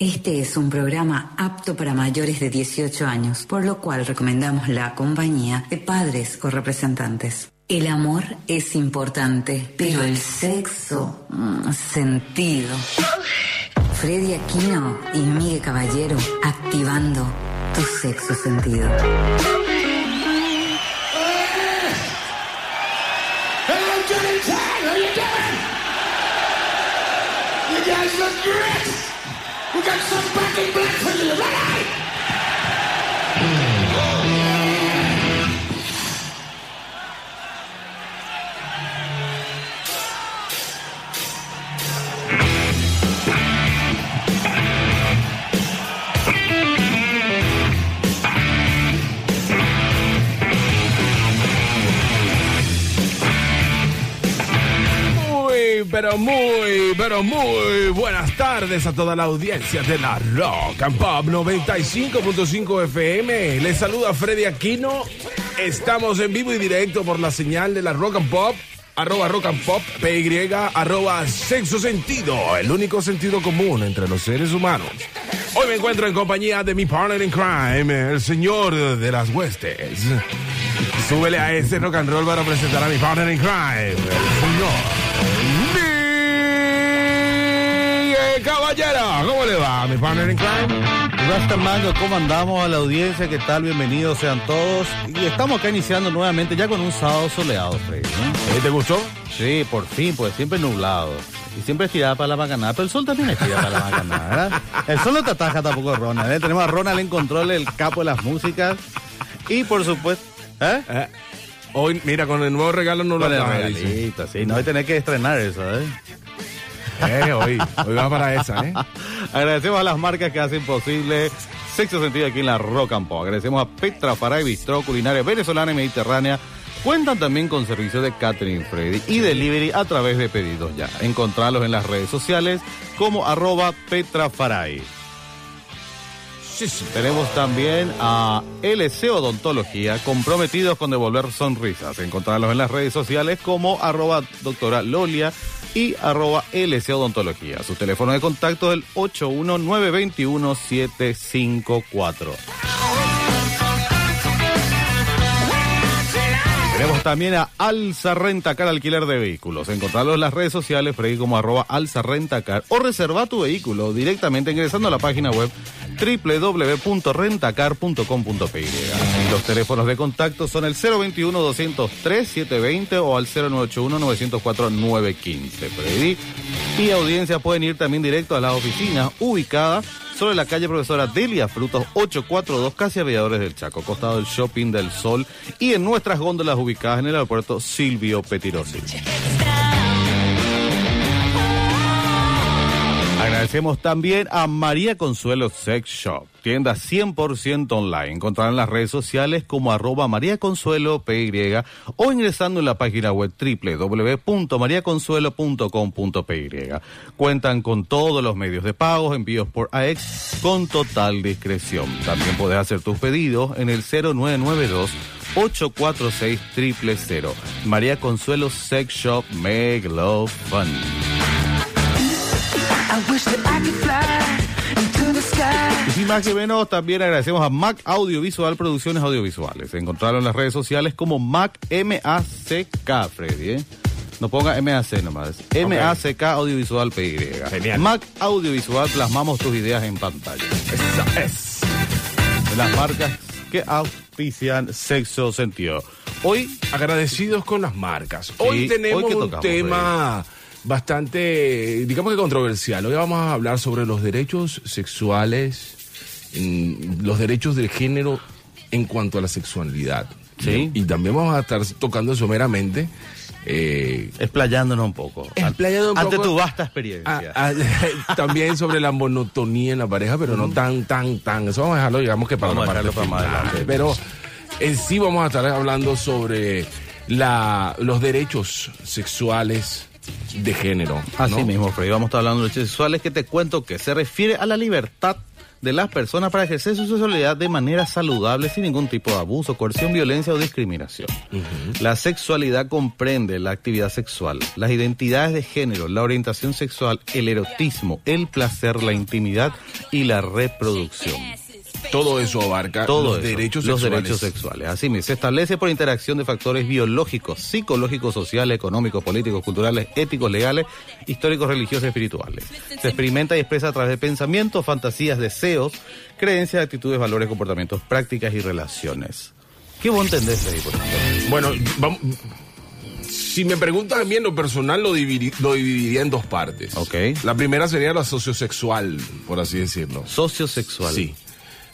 Este es un programa apto para mayores de 18 años, por lo cual recomendamos la compañía de padres o representantes. El amor es importante, pero el sexo, mm, sentido. Freddy Aquino y Miguel Caballero activando tu sexo sentido. We got some back in black for you. Ready? Pero muy, pero muy buenas tardes a toda la audiencia de la Rock and Pop 95.5 FM. Les saluda Freddy Aquino. Estamos en vivo y directo por la señal de la Rock and Pop. Arroba Rock and Pop, PY, arroba Sexo Sentido, el único sentido común entre los seres humanos. Hoy me encuentro en compañía de mi partner in crime, el señor de las huestes. Súbele a ese rock and roll para presentar a mi partner in crime, el señor Miguel Caballero. ¿Cómo le va, mi partner in crime? Mango, ¿cómo andamos a la audiencia? ¿Qué tal? Bienvenidos sean todos. Y estamos acá iniciando nuevamente ya con un sábado soleado, Freddy. ¿no? ¿Eh, ¿Te gustó? Sí, por fin, pues siempre nublado. Y siempre estirada para la macanada, pero el sol también estira para la macanada, ¿verdad? El sol no te ataja tampoco Ronald, ¿eh? Tenemos a Ronald en control, el capo de las músicas. Y por supuesto, ¿eh? Eh, hoy, mira, con el nuevo regalo no lo regalito, sí, no hay tener que estrenar eso, ¿eh? Eh, hoy, hoy va para esa, ¿eh? Agradecemos a las marcas que hacen posible Sexo Sentido aquí en la Rock and Pop. Agradecemos a Petra Faray Bistro, culinaria venezolana y mediterránea. Cuentan también con servicios de catering Freddy y delivery a través de pedidos ya. Encontrarlos en las redes sociales como arroba Petra Faray. Tenemos también a LC Odontología, comprometidos con devolver sonrisas. Encontrarlos en las redes sociales como arroba doctora Lolia y arroba LC Odontología. Su teléfono de contacto es el 81921-754. Tenemos también a Alza Rentacar Alquiler de Vehículos. Encontrarlo en las redes sociales, Freddy como arroba Alza Rentacar o reserva tu vehículo directamente ingresando a la página web www.rentacar.com.py. Los teléfonos de contacto son el 021-203-720 o al 0981-904-915. Freddy y audiencia pueden ir también directo a la oficina ubicada sobre la calle Profesora Delia Frutos 842, casi aviadores del Chaco, costado del Shopping del Sol y en nuestras góndolas ubicadas en el aeropuerto Silvio Petirosi. Agradecemos también a María Consuelo Sex Shop, tienda 100% online. Encontrarán en las redes sociales como arroba María Consuelo PY o ingresando en la página web www.mariaconsuelo.com.py. Cuentan con todos los medios de pago, envíos por AEX con total discreción. También puedes hacer tus pedidos en el 0992 846 000. María Consuelo Sex Shop Make Love Fun. Y sin más que menos, también agradecemos a Mac Audiovisual Producciones Audiovisuales. Encontraron en las redes sociales como Mac M-A-C-K, Freddy, ¿eh? No ponga MAC nomás. MACK Audiovisual PY. Genial. Mac Audiovisual, plasmamos tus ideas en pantalla. Esa es. Las marcas que auspician sexo sentido. Hoy, Agradecidos con las marcas. Hoy Sí, tenemos hoy un tema bastante, digamos que controversial. Hoy vamos a hablar sobre los derechos sexuales, mm, los derechos del género en cuanto a la sexualidad. Sí. Y también vamos a estar tocando someramente. Eh, explayándonos un poco. Explayando un Ante poco- tu vasta experiencia. a- a- también sobre la monotonía en la pareja, pero no tan, tan, tan. Eso vamos a dejarlo, digamos que para Vamos la a parte dejarlo para más adelante. Pero en sí vamos a estar hablando sobre la, los derechos sexuales de género. Así ¿no? mismo, Freddy. Vamos a estar hablando de derechos sexuales que te cuento que se refiere a la libertad de las personas para ejercer su sexualidad de manera saludable sin ningún tipo de abuso, coerción, violencia o discriminación. La sexualidad comprende la actividad sexual, las identidades de género, la orientación sexual, el erotismo, el placer, la intimidad y la reproducción. Todo eso abarca Todo los eso, derechos los sexuales. derechos sexuales. Así mismo, se establece por interacción de factores biológicos, psicológicos, sociales, económicos, políticos, culturales, éticos, legales, históricos, religiosos y espirituales. Se experimenta y expresa a través de pensamientos, fantasías, deseos, creencias, actitudes, valores, comportamientos, prácticas y relaciones. ¿Qué vos entendés de ahí, por ejemplo? Bueno, vamos. Si me preguntan a mí en lo personal, lo, dividi- lo dividiría en dos partes. Ok. La primera sería la sociosexual, por así decirlo. Sociosexual. Sí.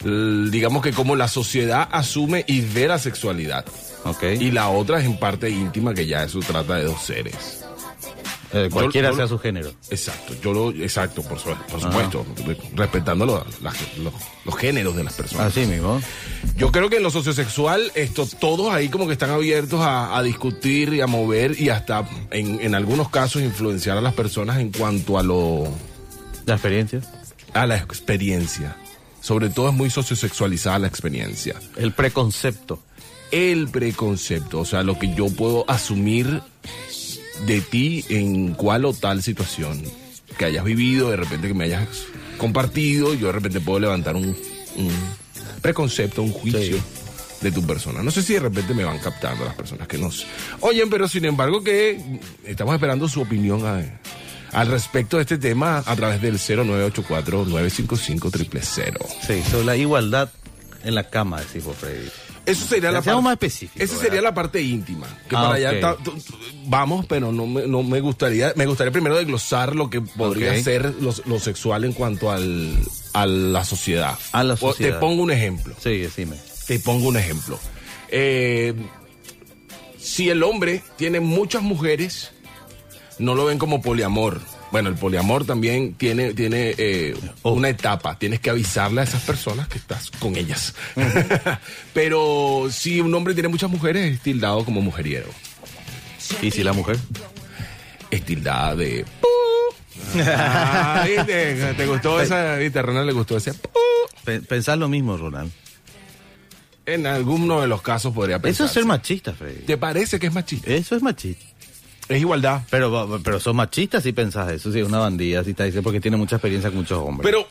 Digamos que como la sociedad asume y ve la sexualidad. Ok. Y la otra es en parte íntima, que ya eso trata de dos seres. Eh, cualquiera yo sea su género. Exacto, yo lo, exacto, por, su- por supuesto, respetando lo- los géneros de las personas. Así mismo. Yo creo que en lo sociosexual, esto, todos ahí como que están abiertos a, a discutir y a mover y hasta en, en algunos casos influenciar a las personas en cuanto a lo La experiencia. a la experiencia. Sobre todo es muy sociosexualizada la experiencia. El preconcepto. El preconcepto, o sea, lo que yo puedo asumir de ti en cual o tal situación que hayas vivido, de repente que me hayas compartido, yo de repente puedo levantar un, un preconcepto, un juicio Sí. de tu persona. No sé si de repente me van captando las personas que nos oyen, pero sin embargo que estamos esperando su opinión a- al respecto de este tema a través del 0984-955-000. Sí, sobre la igualdad en la cama, decimos Freddy. Eso sería la parte más específicos, Esa sería la parte íntima. Que Ah, para allá está- tu- tu- vamos, pero no me, no me gustaría. Me gustaría primero desglosar lo que podría Ok. ser lo, lo sexual en cuanto al, a la sociedad. A la O- sociedad. Te pongo un ejemplo. Sí, decime. Te pongo un ejemplo. Eh, si el hombre tiene muchas mujeres, no lo ven como poliamor. Bueno, el poliamor también tiene, tiene eh, Oh. una etapa. Tienes que avisarle a esas personas que estás con ellas. Pero si un hombre tiene muchas mujeres, es tildado como mujeriero. ¿Y si la mujer? Es tildada de... Ah, ¿viste? ¿Te gustó esa? ¿Viste? A Ronald le gustó ese... Pe- Pensás lo mismo, Ronald. En alguno de los casos podría pensar. Eso es ser machista, Freddy. ¿Te parece que es machista? Eso es machista. Es igualdad. Pero, pero sos machista si pensás eso, si es una bandida, si está diciendo porque tiene mucha experiencia con muchos hombres. Pero,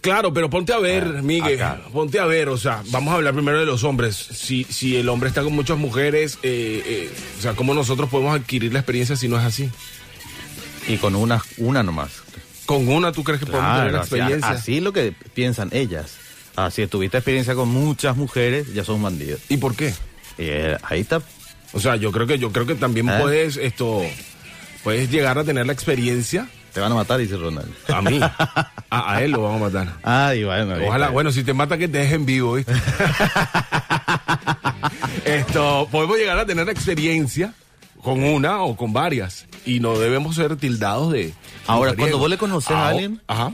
claro, pero ponte a ver, Ah, Miguel, acá. ponte a ver, o sea, vamos a hablar primero de los hombres. Si, si el hombre está con muchas mujeres, eh, eh, o sea, ¿cómo nosotros podemos adquirir la experiencia si no es así? y con una, una nomás. Con una, ¿tú crees que podemos tener Claro, la experiencia? así es lo que piensan ellas. Ah, si tuviste experiencia con muchas mujeres, ya son bandidos. ¿Y por qué? Eh, ahí está. O sea, yo creo que yo creo que también ¿Eh? puedes esto puedes llegar a tener la experiencia Te van a matar, dice Ronald. a mí. a, a él lo vamos a matar. Ay, bueno. ahí Ojalá, bueno, si te mata que te dejen vivo, ¿viste? Esto, podemos llegar a tener la experiencia con una o con varias y no debemos ser tildados de Ahora, cuando vos le conoces a Ah, alguien, ajá,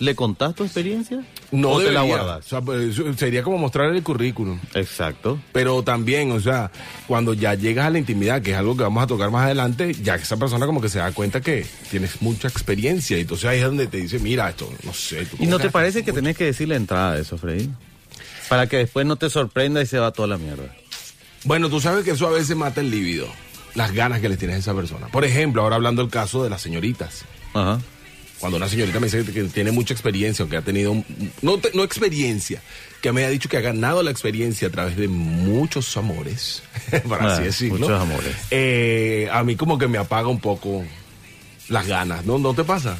¿le contás tu experiencia? no ¿O te la guardas? O sea, pues, sería como mostrar el currículum. Exacto. Pero también, o sea, cuando ya llegas a la intimidad, que es algo que vamos a tocar más adelante, ya esa persona como que se da cuenta que tienes mucha experiencia y entonces ahí es donde te dice, mira, esto, no sé. ¿tú ¿Y no te parece que tenés que decir la entrada de eso, Freddy? Para que después no te sorprenda y se va toda la mierda. Bueno, tú sabes que eso a veces mata el líbido, las ganas que le tienes a esa persona. Por ejemplo, ahora hablando del caso de las señoritas. Ajá. Cuando una señorita me dice que tiene mucha experiencia o que ha tenido, un- no, te- no experiencia, que me ha dicho que ha ganado la experiencia a través de muchos amores, para Ah, así decirlo. muchos amores. eh, a mí como que me apaga un poco las ganas, ¿no? ¿No te pasa?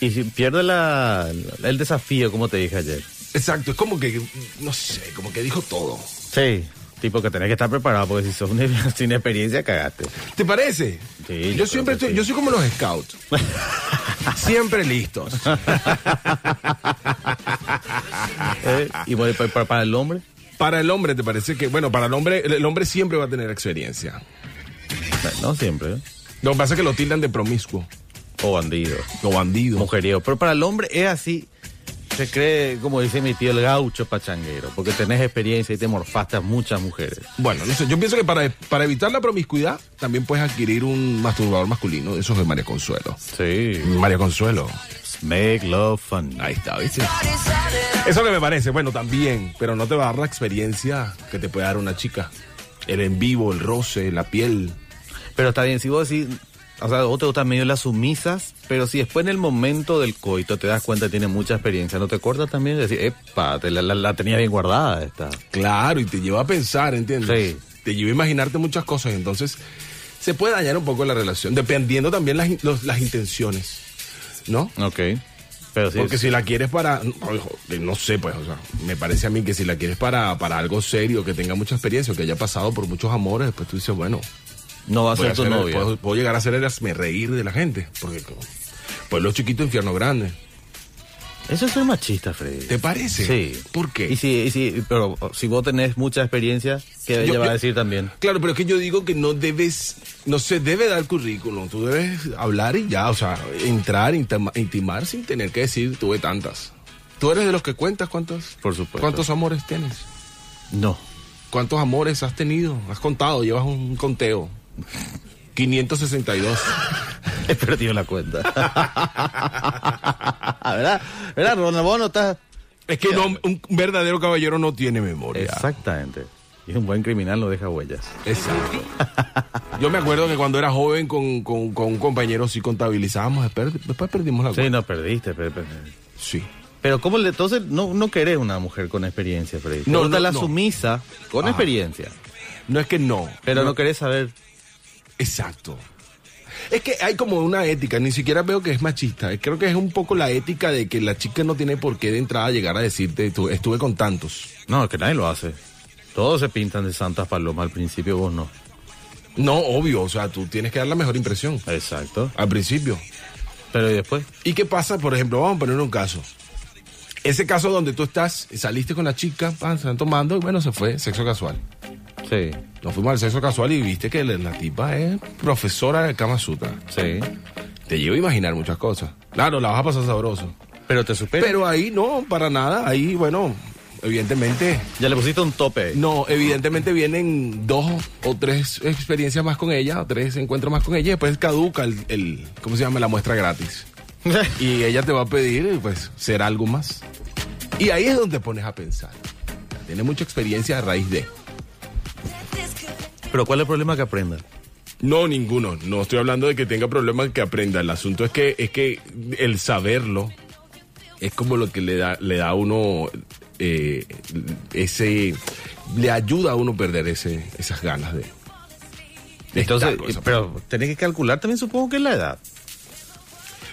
Y si pierde la, el desafío, como te dije ayer. Exacto, es como que, no sé, como que dijo todo. Sí. Tipo que tenés que estar preparado porque si sos un sin experiencia, cagaste. ¿Te parece? Sí, yo siempre estoy, sí. yo soy como los scouts. siempre listos. Eh, ¿Y para, para- para el hombre? Para el hombre, ¿te parece que, bueno, para el hombre, el, el hombre siempre va a tener experiencia. No siempre. ¿eh? Lo que pasa es que lo tildan de promiscuo O bandido. o bandido. Mujeriego. Pero para el hombre es así. Se cree, como dice mi tío, el gaucho pachanguero. Porque tenés experiencia y te morfaste a muchas mujeres. Bueno, no sé, yo pienso que para, para evitar la promiscuidad también puedes adquirir un masturbador masculino, de esos de María Consuelo. Sí. María Consuelo. Make love fun. Ahí está, ¿viste? Eso es que me parece. Bueno, también, pero no te va a dar la experiencia que te puede dar una chica. El en vivo, el roce, la piel. Pero está bien, si vos decís, o sea, vos te gustan medio las sumisas, pero si después en el momento del coito te das cuenta que tiene mucha experiencia, ¿no te acuerdas también? de Decir, epa, te la, la- la tenía bien guardada esta. Claro, y te lleva a pensar, ¿entiendes? Sí. Te lleva a imaginarte muchas cosas. Entonces, se puede dañar un poco la relación, dependiendo también las, los- las intenciones. ¿No? Ok. Pero sí, Porque sí. si la quieres para, no, no sé, pues, o sea, me parece a mí que si la quieres para, para algo serio, que tenga mucha experiencia, o que haya pasado por muchos amores, después tú dices, bueno, no va a ser tu hacer- novia. Puedo, puedo llegar a hacer el reír de la gente, porque pueblo chiquito, infierno grande. Eso es ser machista, Freddy. ¿Te parece? Sí. ¿Por qué? Y si, y si, pero si vos tenés mucha experiencia, ¿qué Yo- ella va yo- a decir también? Claro, pero es que yo digo que no debes, no se debe dar currículum, tú debes hablar y ya, o sea, entrar, intima- intimar sin tener que decir tuve tantas. ¿Tú eres de los que cuentas cuántos? Por supuesto. ¿Cuántos amores tienes? No. ¿Cuántos amores has tenido? ¿Has contado? Llevas un conteo. 562. He perdido la cuenta. ¿Verdad? ¿Verdad, Ronald? Vos no estás... Es que no, un verdadero caballero no tiene memoria. Exactamente. Y un buen criminal no deja huellas. Exacto. Yo me acuerdo que cuando era joven con, con- con un compañero sí contabilizábamos, después, perdimos la Sí, cuenta. no perdiste. Pero, pero- Sí. pero ¿cómo le, entonces no, no querés una mujer con experiencia, Freddy? No, no, la no. sumisa con Ajá. experiencia. No es que no. Pero no, querés saber... Exacto. Es que hay como una ética, ni siquiera veo que es machista. Creo que es un poco la ética de que la chica no tiene por qué de entrada llegar a decirte, "Tu- estuve con tantos. No, es que nadie lo hace. Todos se pintan de santas palomas al principio, vos no. No, obvio, o sea, tú tienes que dar la mejor impresión Exacto. al principio. Pero ¿y después? ¿Y qué pasa? Por ejemplo, vamos a poner un caso. Ese caso donde tú estás, saliste con la chica, pan, se están tomando y bueno, se fue, sexo casual. Sí, Nos fuimos al sexo casual y viste que la, tipa es profesora de Kama Sutra. sí. Te lleva a imaginar muchas cosas. Claro, la vas a pasar sabroso. Pero te supera. Pero ahí no, para nada. Ahí, bueno, evidentemente, Ya le pusiste un tope. no, evidentemente vienen dos o tres experiencias más con ella, o tres encuentros más con ella, y después caduca el, el- ¿cómo se llama? La muestra gratis. Y ella te va a pedir, pues, ser algo más. Y ahí es donde te pones a pensar. Tiene mucha experiencia a raíz de. Pero ¿cuál es el problema que aprenda? No, ninguno. No estoy hablando de que tenga problemas que aprenda. El asunto es que, es que el saberlo es como lo que le da, le da a uno eh, ese. Le ayuda a uno perder ese, esas ganas de. de Entonces, pero tenés que calcular también supongo que es la edad.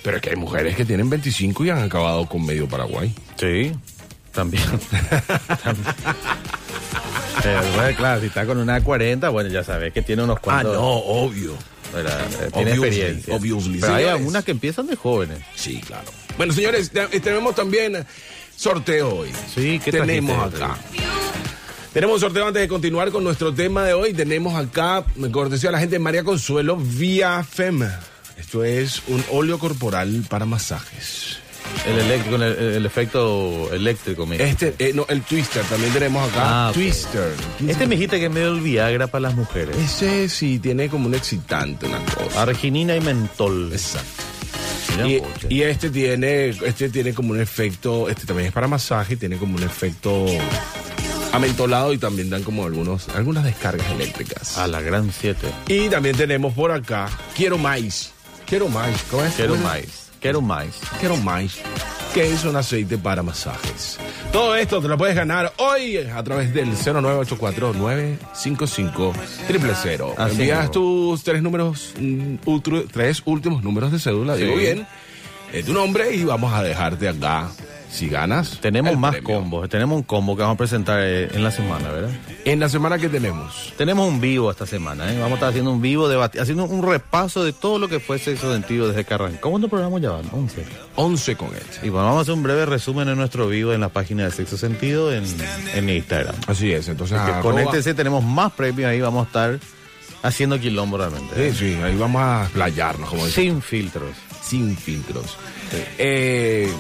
Pero es que hay mujeres que tienen 25 y han acabado con medio Paraguay. Sí, también. También. Pero, bueno, claro, si está con una de 40, bueno, ya sabes que tiene unos cuantos. obvio. ¿verdad? Eh, Tiene Obviously, experiencia. obviously. Pero hay algunas que empiezan de jóvenes. Sí, claro. Bueno, señores, te- tenemos también sorteo hoy. Sí, ¿qué tenemos trajiste? acá? Tenemos un sorteo antes de continuar con nuestro tema de hoy. Tenemos acá, me cortesía a la gente María Consuelo, vía FEM. Esto es un óleo corporal para masajes. El eléctrico, el, el efecto eléctrico, mira. Este, eh, no, el Twister, también tenemos acá. Ah. Twister. Este me dijiste que es medio el Viagra para las mujeres. Ese sí tiene como un excitante, una cosa. Arginina y mentol. Exacto. Y, y este tiene, este tiene como un efecto, este también es para masaje, tiene como un efecto amentolado y también dan como algunos, algunas descargas eléctricas. A la gran 7. Y también tenemos por acá, quiero maíz. Quiero maíz. ¿Cómo es? Quiero maíz. Quiero maíz. Quiero maíz. Que es un aceite para masajes. Todo esto te lo puedes ganar hoy a través del 0984-955 000. Así Envías mismo. tus tres números, mm, tres últimos números de cédula, digo bien, eh, tu nombre y vamos a dejarte acá. Si ganas, Tenemos más premio. combos. Tenemos un combo que vamos a presentar eh, en la semana, ¿verdad? En la semana que tenemos, Tenemos un vivo esta semana, ¿eh? Vamos a estar haciendo un vivo, haciendo un repaso de todo lo que fue sexo sentido desde que arrancó. ¿Cuántos programas llevan? 11. 11 con este. Y bueno, vamos a hacer un breve resumen de nuestro vivo en la página de Sexo Sentido en, en Instagram. Así es, entonces arroba- conéctense, tenemos más premios ahí, vamos a estar haciendo quilombo realmente. ¿eh? Sí, sí, ahí vamos a playarnos, como dicen. Sin filtros, sin filtros. Eh,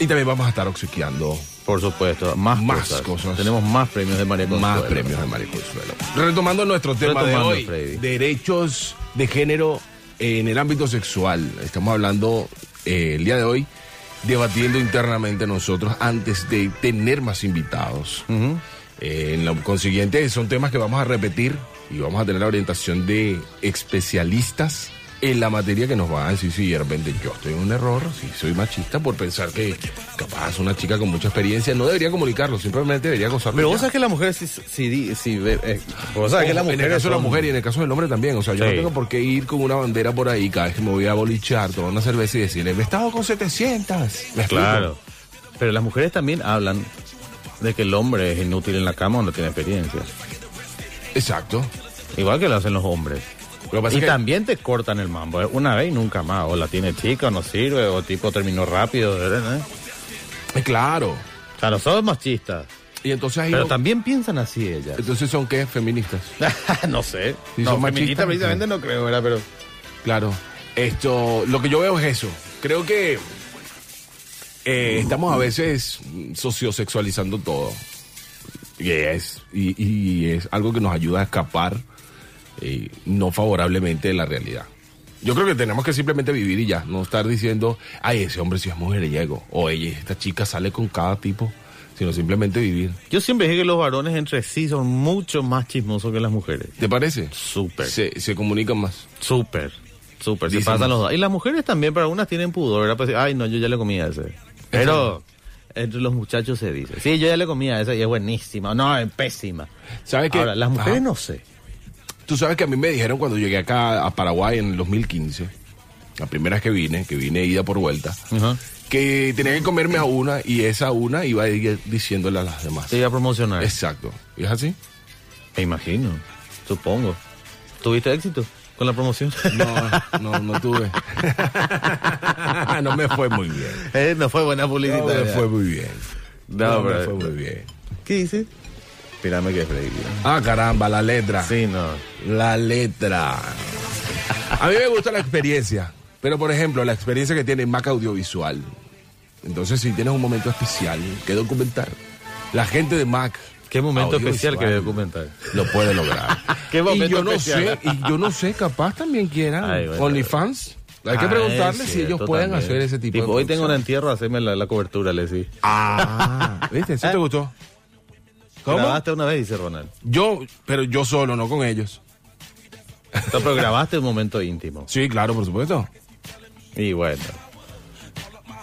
y también vamos a estar obsequiando por supuesto. Más, Más cosas. cosas. Tenemos más premios de María Consuelo. más premios de María Consuelo. Retomando nuestro tema Retomando, de hoy, Freddy. derechos de género en el ámbito sexual. Estamos hablando eh, el día de hoy debatiendo internamente nosotros antes de tener más invitados. Eh, en lo consiguiente, son temas que vamos a repetir y vamos a tener la orientación de especialistas en la materia que nos van a decir si de repente yo estoy en un error, si soy machista por pensar que capaz una chica con mucha experiencia no debería comunicarlo, simplemente debería gozarlo. Pero ya. vos sabés que las mujeres sí, sí, di- sí ve- eh, vos sabés que las en el caso de la mujer y en el caso del hombre también. O sea, yo no tengo por qué ir con una bandera por ahí cada vez que me voy a bolichar, tomar una cerveza y decirle, me he estado con 700. ¿Me explico? Claro. Pero las mujeres también hablan de que el hombre es inútil en la cama o no tiene experiencia. Exacto. Igual que lo hacen los hombres. Y es que- también te cortan el mambo, ¿eh? una vez y nunca más. O la tiene chica o no sirve, o tipo terminó rápido. ¿verdad? Eh, Claro. O sea, no somos machistas. Y entonces Pero también piensan así ellas. Entonces son qué? Feministas. no sé. Si no, son machistas, feminista precisamente no creo, ¿verdad? Pero Claro. Esto, lo que yo veo es eso. Creo que eh, estamos a veces sociosexualizando todo. Y es, y, y es algo que nos ayuda a escapar eh, no favorablemente de la realidad. Yo creo que tenemos que simplemente vivir y ya, no estar diciendo, ay, ese hombre sí es mujeriego, o ella, esta chica sale con cada tipo, sino simplemente vivir. yo siempre dije que los varones entre sí son mucho más chismosos que las mujeres. ¿Te parece? Súper. Se, se comunican más. Súper. Súper. Se pasan más. los dos. Y las mujeres también, pero algunas tienen pudor, ¿verdad? Pues, decir, ay, no, yo ya le comí a ese. Pero entre los muchachos se dice, sí, yo ya le comí a esa y es buenísima. No, es pésima. ¿Sabes qué? Ahora, las mujeres Ajá. no sé. Tú sabes que a mí me dijeron cuando llegué acá a Paraguay en el 2015, la primera vez que vine, que vine ida por vuelta, que tenía que comerme a una y esa una iba a ir diciéndole a las demás. Te iba a promocionar. Exacto. ¿Y es así? Me imagino. Supongo. ¿Tuviste éxito con la promoción? No, no, no tuve. no me fue muy bien. Eh, no fue buena No publicidad. me fue muy bien. No, No, me fue muy bien. ¿Qué dice? Espérame que Freddy. Ah, caramba, la letra. Sí, no. La letra. A mí me gusta la experiencia, pero por ejemplo, la experiencia que tiene Mac Audiovisual. Entonces, si tienes un momento especial que documentar, la gente de Mac. ¿Qué momento especial querés documentar? Lo puede lograr. ¿Qué momento y yo no especial? sé, y yo no sé, capaz también quieran Ay, bueno. OnlyFans. Hay que Ah, preguntarle si ellos pueden también. hacer ese tipo, Tipo, de Hoy tengo un entierro, haceme la, la cobertura, le decís. Ah, ¿viste? ¿Sí te gustó? ¿Cómo? Grabaste una vez, dice Ronald. Yo, pero yo solo, no con ellos. No, pero grabaste un momento íntimo. Sí, claro, por supuesto. Y bueno.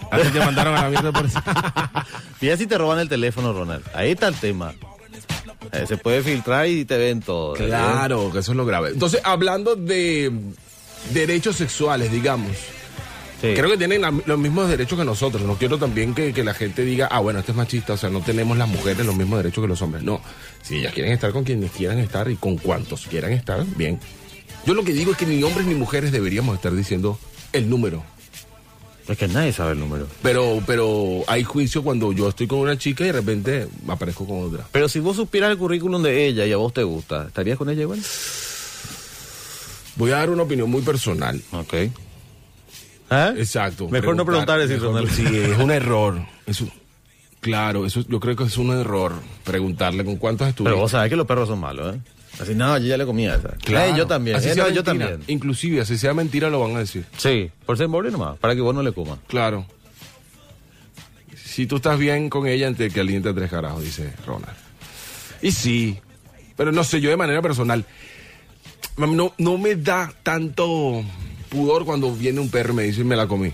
Así te mandaron a la mierda por eso. Mira si te roban el teléfono, Ronald. Ahí está el tema. Eh, se puede filtrar y te ven todo. ¿eh? Claro, que eso es lo grave. Entonces, hablando de derechos sexuales, digamos, Sí. creo que tienen la- los mismos derechos que nosotros. No quiero también que, que la gente diga, ah, bueno, este es machista, o sea, no tenemos las mujeres los mismos derechos que los hombres. No, si ellas quieren estar con quienes quieran estar y con cuantos quieran estar, bien. Yo lo que digo es que ni hombres ni mujeres deberíamos estar diciendo el número. Es que nadie sabe el número. Pero, pero hay juicio cuando yo estoy con una chica y de repente aparezco con otra. Pero si vos supieras el currículum de ella y a vos te gusta, ¿estarías con ella igual? Voy a dar una opinión muy personal. Ok. ¿Ah? Exacto. Mejor no preguntar eso. Sí, es un error. Eso, claro, eso yo creo que es un error preguntarle con cuántos estuviste. Pero vos sabés que los perros son malos, ¿eh? Así, no, yo ya le comí a esa. Claro. Eh, yo también. Así eh, sea no, yo también. Inclusive, así sea mentira, lo van a decir. Sí, por ser pobre nomás, para que vos no le comas. Claro. Si tú estás bien con ella, antes que aliente a tres carajos, dice Ronald. Y sí, pero no sé, yo de manera personal, no, no me da tanto pudor cuando viene un perro y me dice me la comí.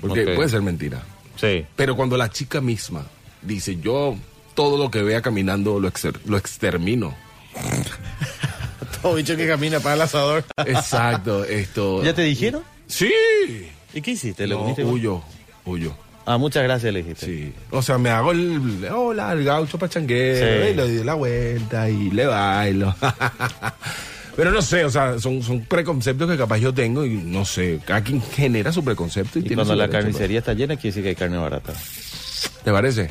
Porque puede ser mentira. Sí. Pero cuando la chica misma dice, yo todo lo que vea caminando lo, exter- lo extermino. Todo bicho que camina para el asador. Exacto, esto... ¿Ya te dijeron? Sí. ¿Y qué hiciste? ¿Le No, huyo, huyo. Ah, muchas gracias, le dijiste. Sí. O sea, me hago el... Hola, el gaucho pachanguero. Sí. Y le doy la vuelta y le bailo. Pero no sé, o sea, son, son preconceptos que capaz yo tengo y no sé, cada quien genera su preconcepto y, Y tiene cuando la carnicería está llena, quiere decir que hay carne barata. ¿Te parece?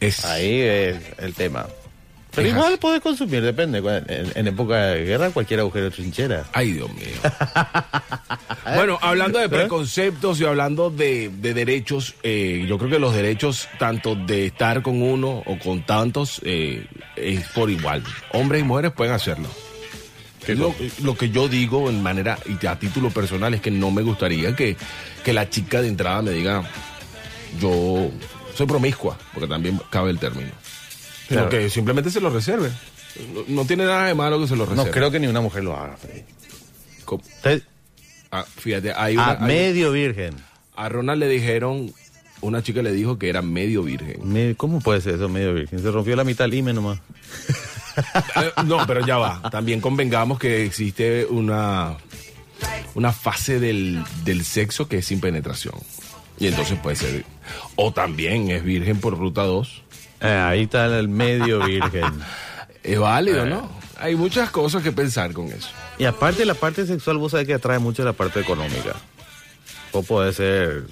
Es... Ahí es el tema. Pero igual puedes consumir, depende. En, en época de guerra, cualquier agujero de trinchera. Ay, Dios mío. bueno, hablando de preconceptos y hablando de, de derechos, eh, yo creo que los derechos tanto de estar con uno o con tantos eh, es por igual. Hombres y mujeres pueden hacerlo. Lo, lo que yo digo en manera y a título personal es que no me gustaría que, que la chica de entrada me diga, yo soy promiscua, porque también cabe el término. Sino Claro. que simplemente se lo reserve. No, no tiene nada de malo que se lo reserve. No creo que ni una mujer lo haga, Freddy. Ah, fíjate, hay una, a hay- medio virgen. a Ronald le dijeron, una chica le dijo que era medio virgen. ¿Cómo puede ser eso, medio virgen? Se rompió la mitad el IME nomás. Eh, no, pero ya va. También convengamos que existe una, una fase del, del sexo que es sin penetración. Y entonces puede ser. O también es virgen por ruta 2. Eh, ahí está el medio virgen. Es válido, ¿no? Hay muchas cosas que pensar con eso. Y aparte la parte sexual, vos sabés que atrae mucho la parte económica. O puede ser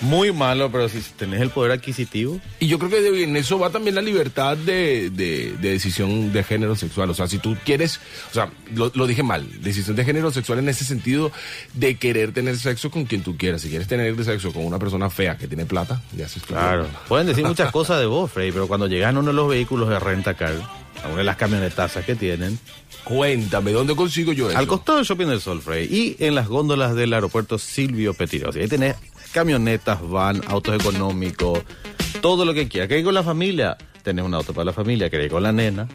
muy malo, pero si tenés el poder adquisitivo, Y yo creo que en eso va también la libertad de, de- de decisión de género sexual. O sea, si tú quieres, o sea, lo, lo dije mal, decisión de género sexual en ese sentido de querer tener sexo con quien tú quieras. Si quieres tener sexo con una persona fea que tiene plata, ya haces claro. Pueden decir muchas cosas de vos, Frey, pero cuando llegan uno de los vehículos de renta car, a una de las camionetazas que tienen, Cuéntame, ¿dónde consigo yo eso? al costado del Shopping del Sol, Frey, y en las góndolas del aeropuerto Silvio Petiro. Ahí tenés camionetas, van, autos económicos, todo lo que quieras. ¿Querés con la familia? Tenés un auto para la familia. ¿Querés con la nena?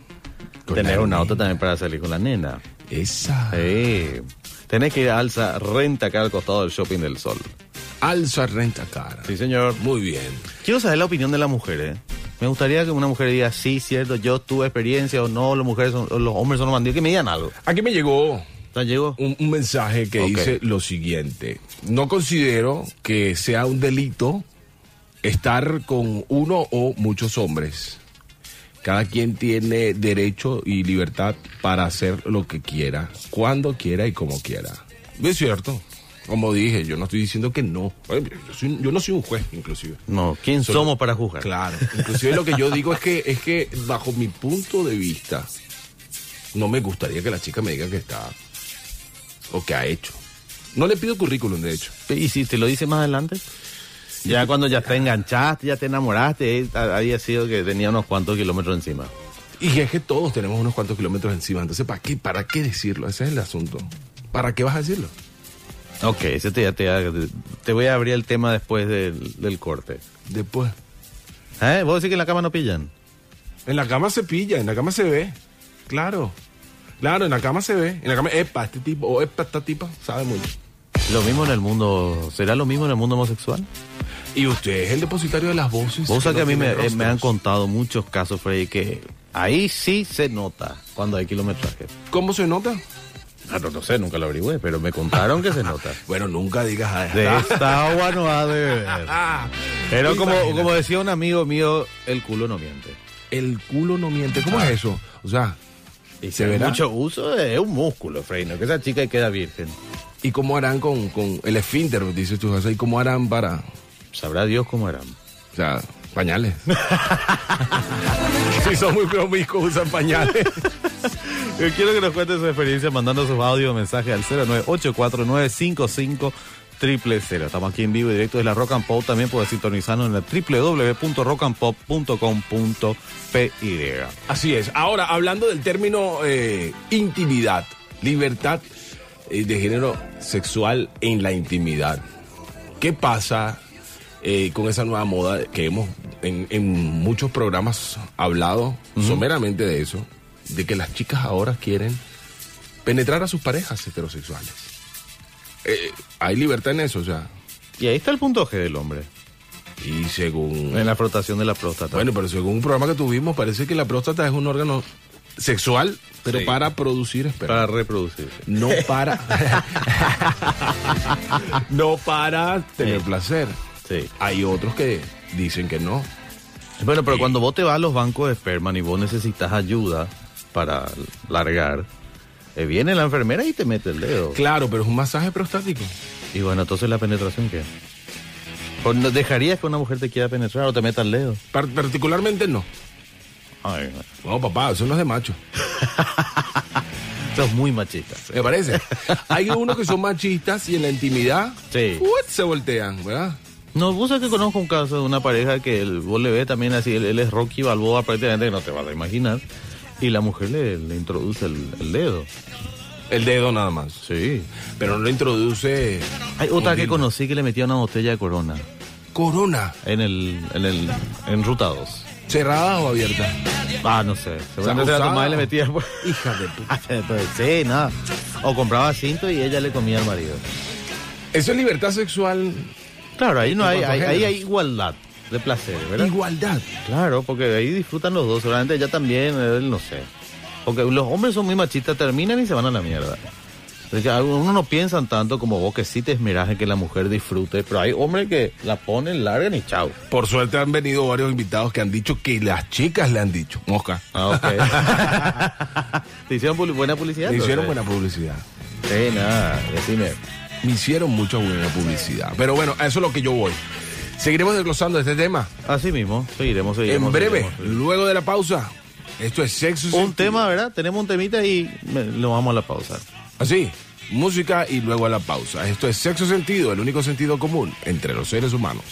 Con tenés la un auto también para salir con la nena. Esa. Sí. Tenés que ir a Alza Renta acá al costado del Shopping del Sol. Alza renta cara. Sí, señor. Muy bien. Quiero saber la opinión de la mujer, ¿eh? Me gustaría que una mujer diga, sí, cierto, yo tuve experiencia o no, las mujeres son- los hombres son los bandidos, que me digan algo. Aquí me llegó ¿Ya llegó? un, un mensaje que dice lo siguiente. No considero que sea un delito estar con uno o muchos hombres. Cada quien tiene derecho y libertad para hacer lo que quiera, cuando quiera y como quiera. Es cierto. Como dije, yo no estoy diciendo que no. Oye, Yo, soy- yo no soy un juez, inclusive. No, ¿quién Solo- somos para juzgar? Claro. Inclusive lo que yo digo es que, es que bajo mi punto de vista, no me gustaría que la chica me diga que está o que ha hecho. No le pido currículum, de hecho. ¿Y si te lo dice más adelante? Ya cuando ya te enganchaste, ya te enamoraste, eh, había sido que tenía unos cuantos kilómetros encima. Y es que todos tenemos unos cuantos kilómetros encima. Entonces, ¿para qué, ¿para qué decirlo? Ese es el asunto. ¿Para qué vas a decirlo? Ok, ese te, te, te voy a abrir el tema después del, del corte. Después. ¿Eh? ¿Vos decís que en la cama no pillan? En la cama se pilla, en la cama se ve. Claro. Claro, en la cama se ve. En la cama, epa, este tipo, o epa, esta tipa, sabe mucho. Lo mismo en el mundo, ¿será lo mismo en el mundo homosexual? Y usted es el depositario de las voces. Vos que a mí me, eh, me han contado muchos casos, Freddy, que ahí sí se nota cuando hay kilometraje. ¿Cómo se nota? Ah, no, no sé, nunca lo averigüé, pero me contaron que se nota. Bueno, nunca digas "Ah, De esta agua no ha de beber. Ah, Pero como, como decía un amigo mío, el culo no miente. El culo no miente. ¿Cómo es eso? O sea, Y ¿Se verá? mucho uso es un músculo, Freddy, no que esa chica queda virgen. ¿y cómo harán con, con el esfínter? Dices tú, sea, ¿y cómo harán para, Sabrá Dios cómo eran. o sea, pañales? si son muy promiscuos, usan pañales. Yo quiero que nos cuente su experiencia mandando sus audio o mensajes al 0984955 triple cero. Estamos aquí en vivo y directo de la Rock and Pop. También puedes sintonizarnos en la www.rockandpop.com.py. Así es. Ahora, hablando del término eh, intimidad, libertad eh, de género sexual en la intimidad. ¿Qué pasa eh, con esa nueva moda que hemos en, en muchos programas hablado someramente de eso? De que las chicas ahora quieren penetrar a sus parejas heterosexuales. Eh, hay libertad en eso, o sea. Y ahí está el punto G del hombre, Y según... en la frotación de la próstata. Bueno, pero según un programa que tuvimos, parece que la próstata es un órgano sexual, pero Sí. para producir esperma. para reproducirse. No para. no para tener Sí. placer. Sí. Hay otros que dicen que no. Bueno, pero cuando vos te vas a los bancos de esperma y vos necesitas ayuda para largar, viene la enfermera y te mete el dedo. Claro, pero es un masaje prostático. Y bueno, entonces la penetración, ¿qué? ¿O no- ¿Dejarías que una mujer te quiera penetrar o te meta el dedo? Par- particularmente no. Ay, No, papá, eso no es de macho. sos muy machista. ¿Me parece? Hay unos que son machistas y en la intimidad Sí. se voltean, ¿verdad? No, vos sabés que conozco un caso de una pareja que el, vos le ves también así, él, él es Rocky Balboa prácticamente, que no te vas a imaginar, y la mujer le, le introduce el, el dedo. El dedo nada más. Sí. Pero no le introduce. Hay otra que dildo. conocí que le metía una botella de corona. Corona. En el, en el, en ruta 2. ¿Cerrada o abierta? Ah, no sé. Seguramente se la tomaba y le metía. Hija de puta. Entonces, sí, no. O compraba cinto y ella le comía al marido. Eso es libertad sexual, Claro, ahí no hay, hay- ahí hay igualdad de placer, ¿verdad? igualdad. Claro, porque ahí disfrutan los dos. Seguramente ella también, él no sé. Porque los hombres son muy machistas, terminan y se van a la mierda. Algunos no piensan tanto como vos que sí te esmerás en que la mujer disfrute, pero hay hombres que la ponen, largan y chao. Por suerte han venido varios invitados que han dicho que las chicas le han dicho. Mosca. Ah, ok. ¿Te hicieron buena publicidad? Me hicieron buena publicidad. Sí, nada, decime. Me hicieron mucha buena publicidad. Pero bueno, a eso es lo que yo voy. Seguiremos desglosando este tema. Así mismo, seguiremos, seguiremos. en breve, seguiremos, seguiremos. luego de la pausa. Esto es sexo. Un tema, ¿verdad? Tenemos un temita y lo vamos a la pausa. Así, música y luego a la pausa. Esto es sexo sentido, el único sentido común entre los seres humanos.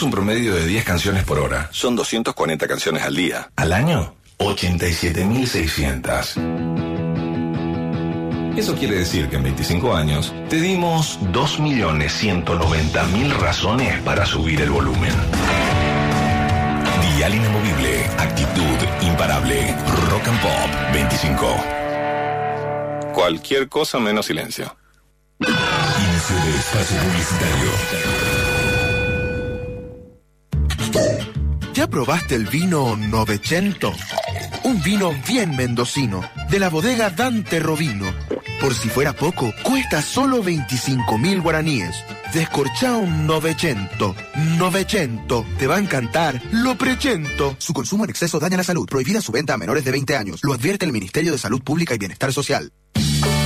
Un promedio de 10 canciones por hora. Son 240 canciones al día. Al año, 87.600. Eso quiere decir que en 25 años te dimos 2.190.000 razones para subir el volumen. Dial inamovible, actitud imparable, rock and pop 25. Cualquier cosa menos silencio. Inicio de espacio publicitario. ¿Ya probaste el vino Novecento? Un vino bien mendocino, de la bodega Dante Rovino. Por si fuera poco, cuesta solo 25 mil guaraníes. Descorchá un Novecento. Novecento. Te va a encantar. Lo precento. Su consumo en exceso daña la salud. Prohibida su venta a menores de 20 años. Lo advierte el Ministerio de Salud Pública y Bienestar Social.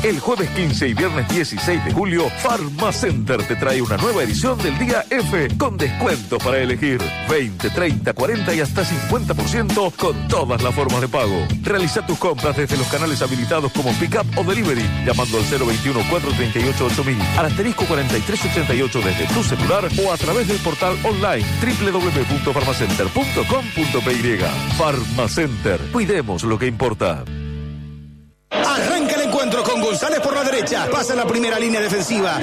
El jueves 15 y viernes 16 de julio, Pharmacenter te trae una nueva edición del Día F con descuentos para elegir 20, 30, 40 y hasta 50% con todas las formas de pago. Realiza tus compras desde los canales habilitados como Pickup o Delivery llamando al 021 438 8000 al asterisco 4388 desde tu celular o a través del portal online www.farmacenter.com.py. Pharmacenter. Cuidemos lo que importa. Arranca el encuentro con González por la derecha. Pasa la primera línea defensiva.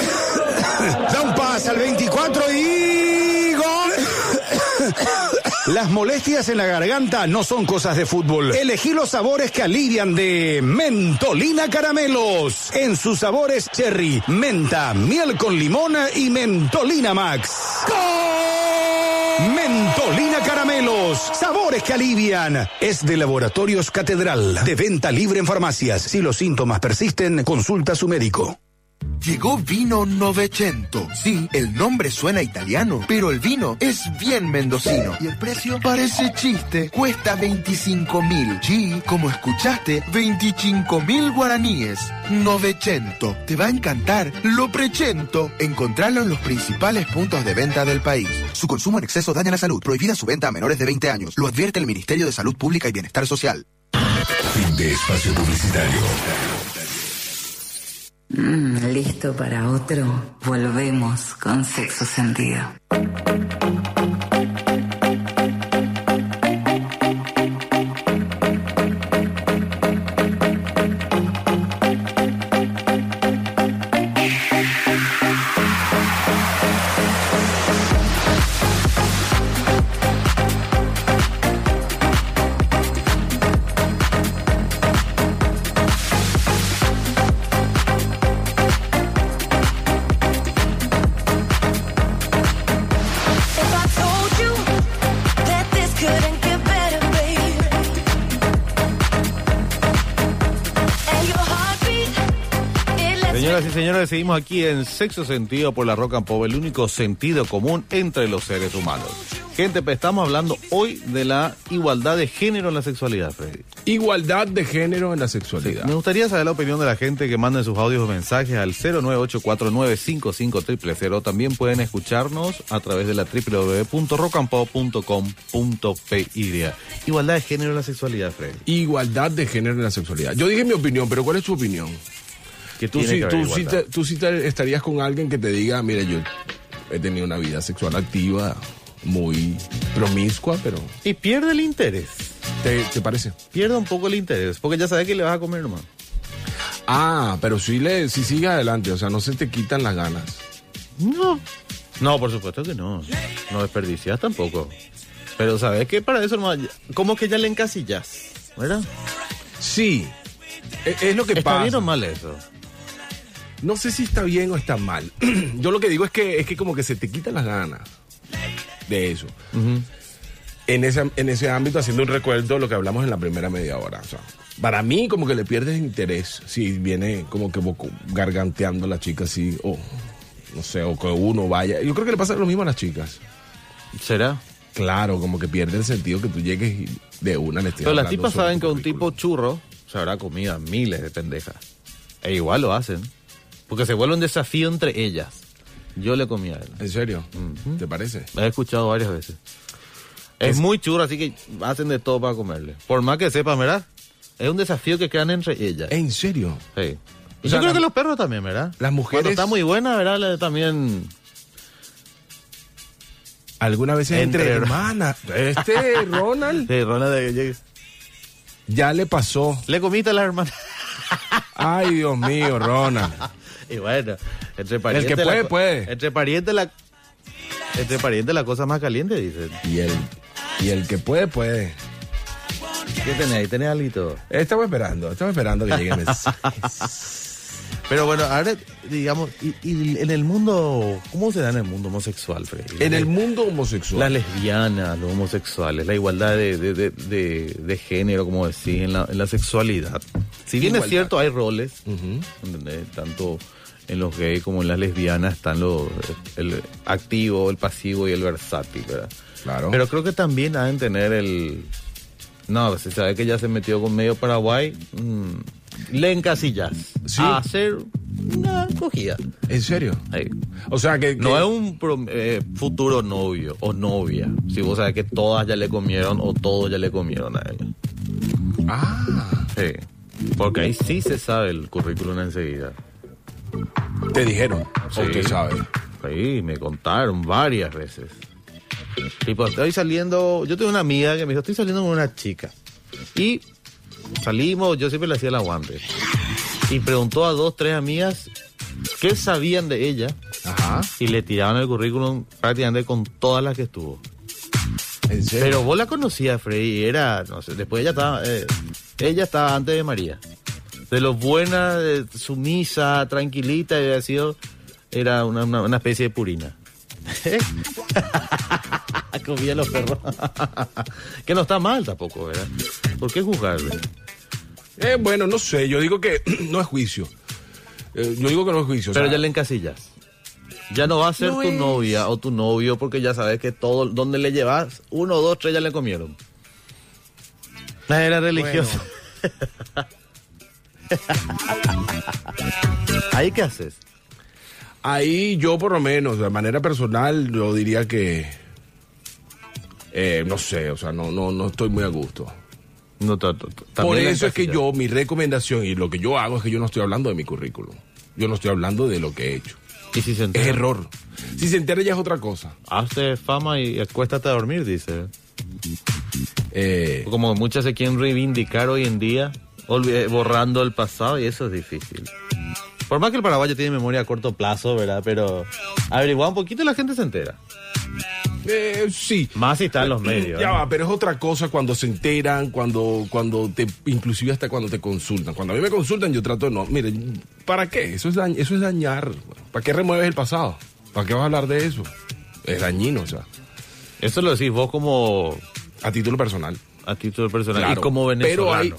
Da un pase al 24 y gol. Las molestias en la garganta no son cosas de fútbol. Elegí los sabores que alivian de Mentolina Caramelos. En sus sabores cherry, menta, miel con limón y Mentolina Max. ¡Gol! Mentolina Sabores que alivian. Es de Laboratorios Catedral. De venta libre en farmacias. Si los síntomas persisten, consulta a su médico. Llegó vino Novecento. Sí, el nombre suena italiano, pero el vino es bien mendocino. Y el precio parece chiste. Cuesta 25 mil. Sí, como escuchaste, 25 mil guaraníes. Novecento. Te va a encantar. Lo precento. Encontrarlo en los principales puntos de venta del país. Su consumo en exceso daña la salud. Prohibida su venta a menores de 20 años. Lo advierte el Ministerio de Salud Pública y Bienestar Social. Fin de espacio publicitario. Mm, Listo para otro. Volvemos con Sexo Sentido. Seguimos aquí en Sexo Sentido por la Rock and Pop, el único sentido común entre los seres humanos. Gente, pues, estamos hablando hoy de la igualdad de género en la sexualidad, Freddy. Igualdad de género en la sexualidad. Me gustaría saber la opinión de la gente que manden sus audios o mensajes al 098495500. También pueden escucharnos a través de la www.rockandpop.com.py. Igualdad de género en la sexualidad, Freddy. Igualdad de género en la sexualidad. Yo dije mi opinión, pero ¿cuál es tu opinión? ¿Qué Tú, tiene sí, que haber tú, sí te- tú sí te- estarías con alguien que te diga, mira, yo he tenido una vida sexual activa, muy promiscua, pero Y pierde el interés. ¿te, te parece? Pierde un poco el interés, porque ya sabes que le vas a comer nomás. Ah, pero sí, le, sí sigue adelante, o sea, no se te quitan las ganas. No. No, por supuesto que no. No desperdicias tampoco. Pero sabes que para eso nomás, como que ya le encasillas, ¿verdad? Sí, e- es, lo que ¿Está pasa. bien o mal eso? No sé si está bien o está mal. Yo lo que digo es que es que como que se te quitan las ganas de eso. en, ese, en ese ámbito, haciendo un recuerdo de lo que hablamos en la primera media hora. O sea, para mí como que le pierdes interés si viene como que garganteando la chica así, o no sé, o que uno vaya. Yo creo que le pasa lo mismo a las chicas. ¿Será? Claro, como que pierde el sentido que tú llegues y de una le estés Pero las tipas saben que un tipo churro se habrá comido a miles de pendejas. E igual lo hacen. Porque se vuelve un desafío entre ellas. Yo le comí a él. ¿En serio? ¿Te parece? He escuchado varias veces. Es, muy churro, así que hacen de todo para comerle. Por más que sepan, ¿verdad? Es un desafío que crean entre ellas. ¿En serio? Sí. O Yo creo la- que los perros también, ¿verdad? Las Cuando mujeres está muy buena, ¿verdad? Le- También. alguna vez entre, Entre- hermanas. Este Ronald Sí, Ronald, ya le pasó. Le comiste a la hermana. Ay, Dios mío, Ronald. Y bueno, entre parientes. que puede, la puede. Entre parientes, la. Entre parientes, la cosa más caliente, dicen. Y el, y el que puede, puede. ¿Qué tenés ahí? ¿Tenés algo? Estamos esperando, estamos esperando que lleguen. Pero bueno, ahora, digamos, y, y en el mundo, ¿cómo se da en el mundo homosexual, Freddy? En el mundo homosexual. Las lesbianas, los homosexuales, la igualdad de, de, de, de- de género, como decís, en la, en la sexualidad. Si bien Igualdad. es cierto, hay roles. ¿entendés? tanto en los gays como en las lesbianas están los, el activo, el pasivo y el versátil, ¿verdad? Claro. Pero creo que también han de tener el... No, se sabe que ya se metió con medio Paraguay, mm, le encasillas Sí. a hacer una acogida. ¿En serio? O sea que, No que- es un pro- eh, futuro novio o novia. Si vos sabes que todas ya le comieron o todos ya le comieron a ella. Ah, Sí. Porque ahí sí se sabe el currículum enseguida. Te dijeron. Sí. usted sabe. Sí, me contaron varias veces. Tipo, estoy saliendo. Yo tengo una amiga que me dijo, estoy saliendo con una chica. Y salimos, yo siempre le hacía el aguante. Y preguntó a dos, tres amigas qué sabían de ella. Ajá. Y le tiraban el currículum prácticamente con todas las que estuvo. ¿En serio? Pero vos la conocías, Freddy, era, no sé, después ella estaba, eh, ella estaba antes de María. De lo buena, de sumisa, tranquilita, y había sido, era una, una, una especie de purina. Comía los perros. que no está mal tampoco, ¿verdad? ¿Por qué juzgarle? Eh, bueno, no sé. Yo digo que no es juicio. Eh, yo digo que no es juicio. o Pero sea, ya le encasillas. Ya no va a ser No tu es- novia o tu novio porque ya sabes que todo, donde le llevas, uno, dos, tres ya le comieron. Era religioso. ¿Ahí qué haces? Ahí yo por lo menos, de manera personal, yo diría que... eh, no sé, o sea, no, no, no estoy muy a gusto. No, Por eso es que yo, mi recomendación y lo que yo hago es que yo no estoy hablando de mi currículum. Yo no estoy hablando de lo que he hecho. Y si se Es error. Si se entera ya es otra cosa. Hazte fama y acuéstate a dormir, dice. Eh, Como muchas se quieren reivindicar hoy en día, borrando el pasado, y eso es difícil. Por más que el paraguayo tiene memoria a corto plazo, ¿verdad? Pero averigua un poquito y la gente se entera. eh, sí. Más si está en los medios. Ya ¿eh? va, pero es otra cosa cuando se enteran, cuando, cuando te, inclusive hasta cuando te consultan. Cuando a mí me consultan, yo trato de no. Mire, ¿para qué? Eso es, dañ- eso es dañar. ¿Para qué remueves el pasado? ¿Para qué vas a hablar de eso? Es dañino, o sea, Eso lo decís vos como a título personal. A título personal Claro, y como venezolano. Pero hay.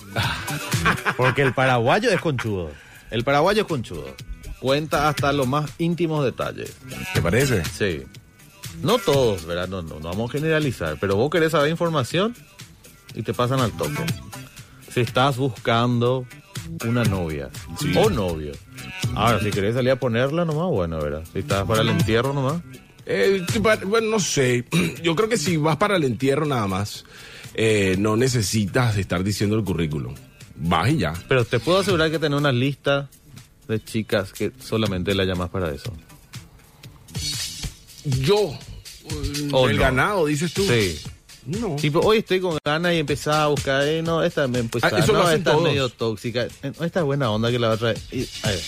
Porque el paraguayo es conchudo. El paraguayo es conchudo. Cuenta hasta los más íntimos detalles. ¿Te parece? Sí. No todos, ¿verdad? No, no, no vamos a generalizar. Pero vos querés saber información y te pasan al toque. Si estás buscando una novia Sí. o novio. Ahora, si querés salir a ponerla nomás, bueno, ¿verdad? Si estás para el entierro nomás. Eh, bueno, no sé. Yo creo que si vas para el entierro nada más, eh, no necesitas estar diciendo el currículum. Vas y ya. Pero te puedo asegurar que tenés una lista de chicas que solamente la llamas para eso. Yo. ¿O el no? ganado, dices tú. Sí. No. Tipo, hoy estoy con ganas y empezaba a buscar, eh, no, esta me pues, Ah, eso no, lo esta todos. es medio tóxica, eh, esta es buena onda que la otra. y- a ver.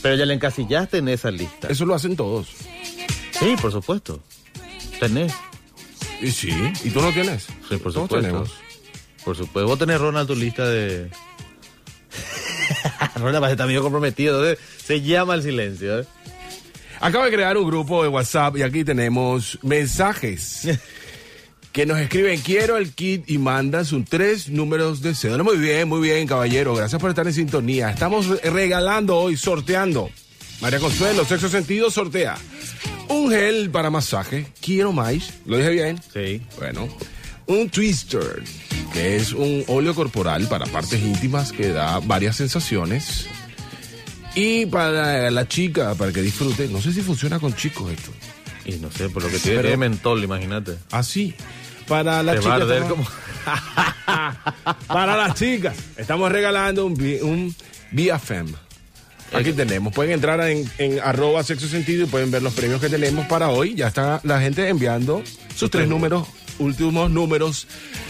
Pero ya la encasillaste en esa lista. Eso lo hacen todos. Sí, por supuesto. Tenés. Y sí. ¿Y tú no tienes? Sí, por supuesto. tenemos. Por supuesto. Vos tenés Ronald tu lista de. Ronald parece está medio comprometido. ¿eh? Se llama el silencio. ¿eh? Acabo de crear un grupo de WhatsApp y aquí tenemos mensajes que nos escriben quiero el kit y mandan sus tres números de cédula. Muy bien, muy bien, caballero. Gracias por estar en sintonía. Estamos re- regalando hoy, sorteando. María Consuelo, sexo sentido, sortea. Un gel para masaje, quiero más. ¿Lo dije bien? Sí. Bueno, un twister, que es un óleo corporal para partes íntimas que da varias sensaciones. Y para la chica, para que disfrute, no sé si funciona con chicos esto. Y no sé, por lo que tiene, Pero- mentol, imagínate. Así. Para la Te chica. va a arder estamos- como. para las chicas, estamos regalando un, un BFM. Aquí tenemos. Pueden entrar en, en arroba sexo sentido y pueden ver los premios que tenemos para hoy. Ya está la gente enviando sus tres números, últimos números.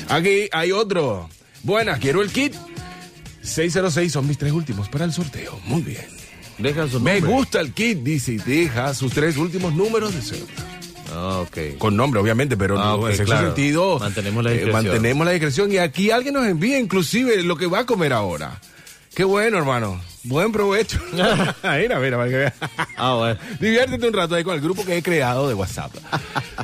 Aquí hay otro. Buenas, quiero el kit. 606 son mis tres últimos para el sorteo. Muy bien. Deja su Me gusta el kit, dice, deja sus tres últimos números de cédula. Ah, ok. Con nombre, obviamente, pero Ah, no, en claro. sentido. Mantenemos la eh, discreción. mantenemos la discreción. Y aquí alguien nos envía inclusive lo que va a comer ahora. Qué bueno, hermano. Buen provecho. mira, mira, para que vea. Ah, bueno. Diviértete un rato ahí con el grupo que he creado de WhatsApp.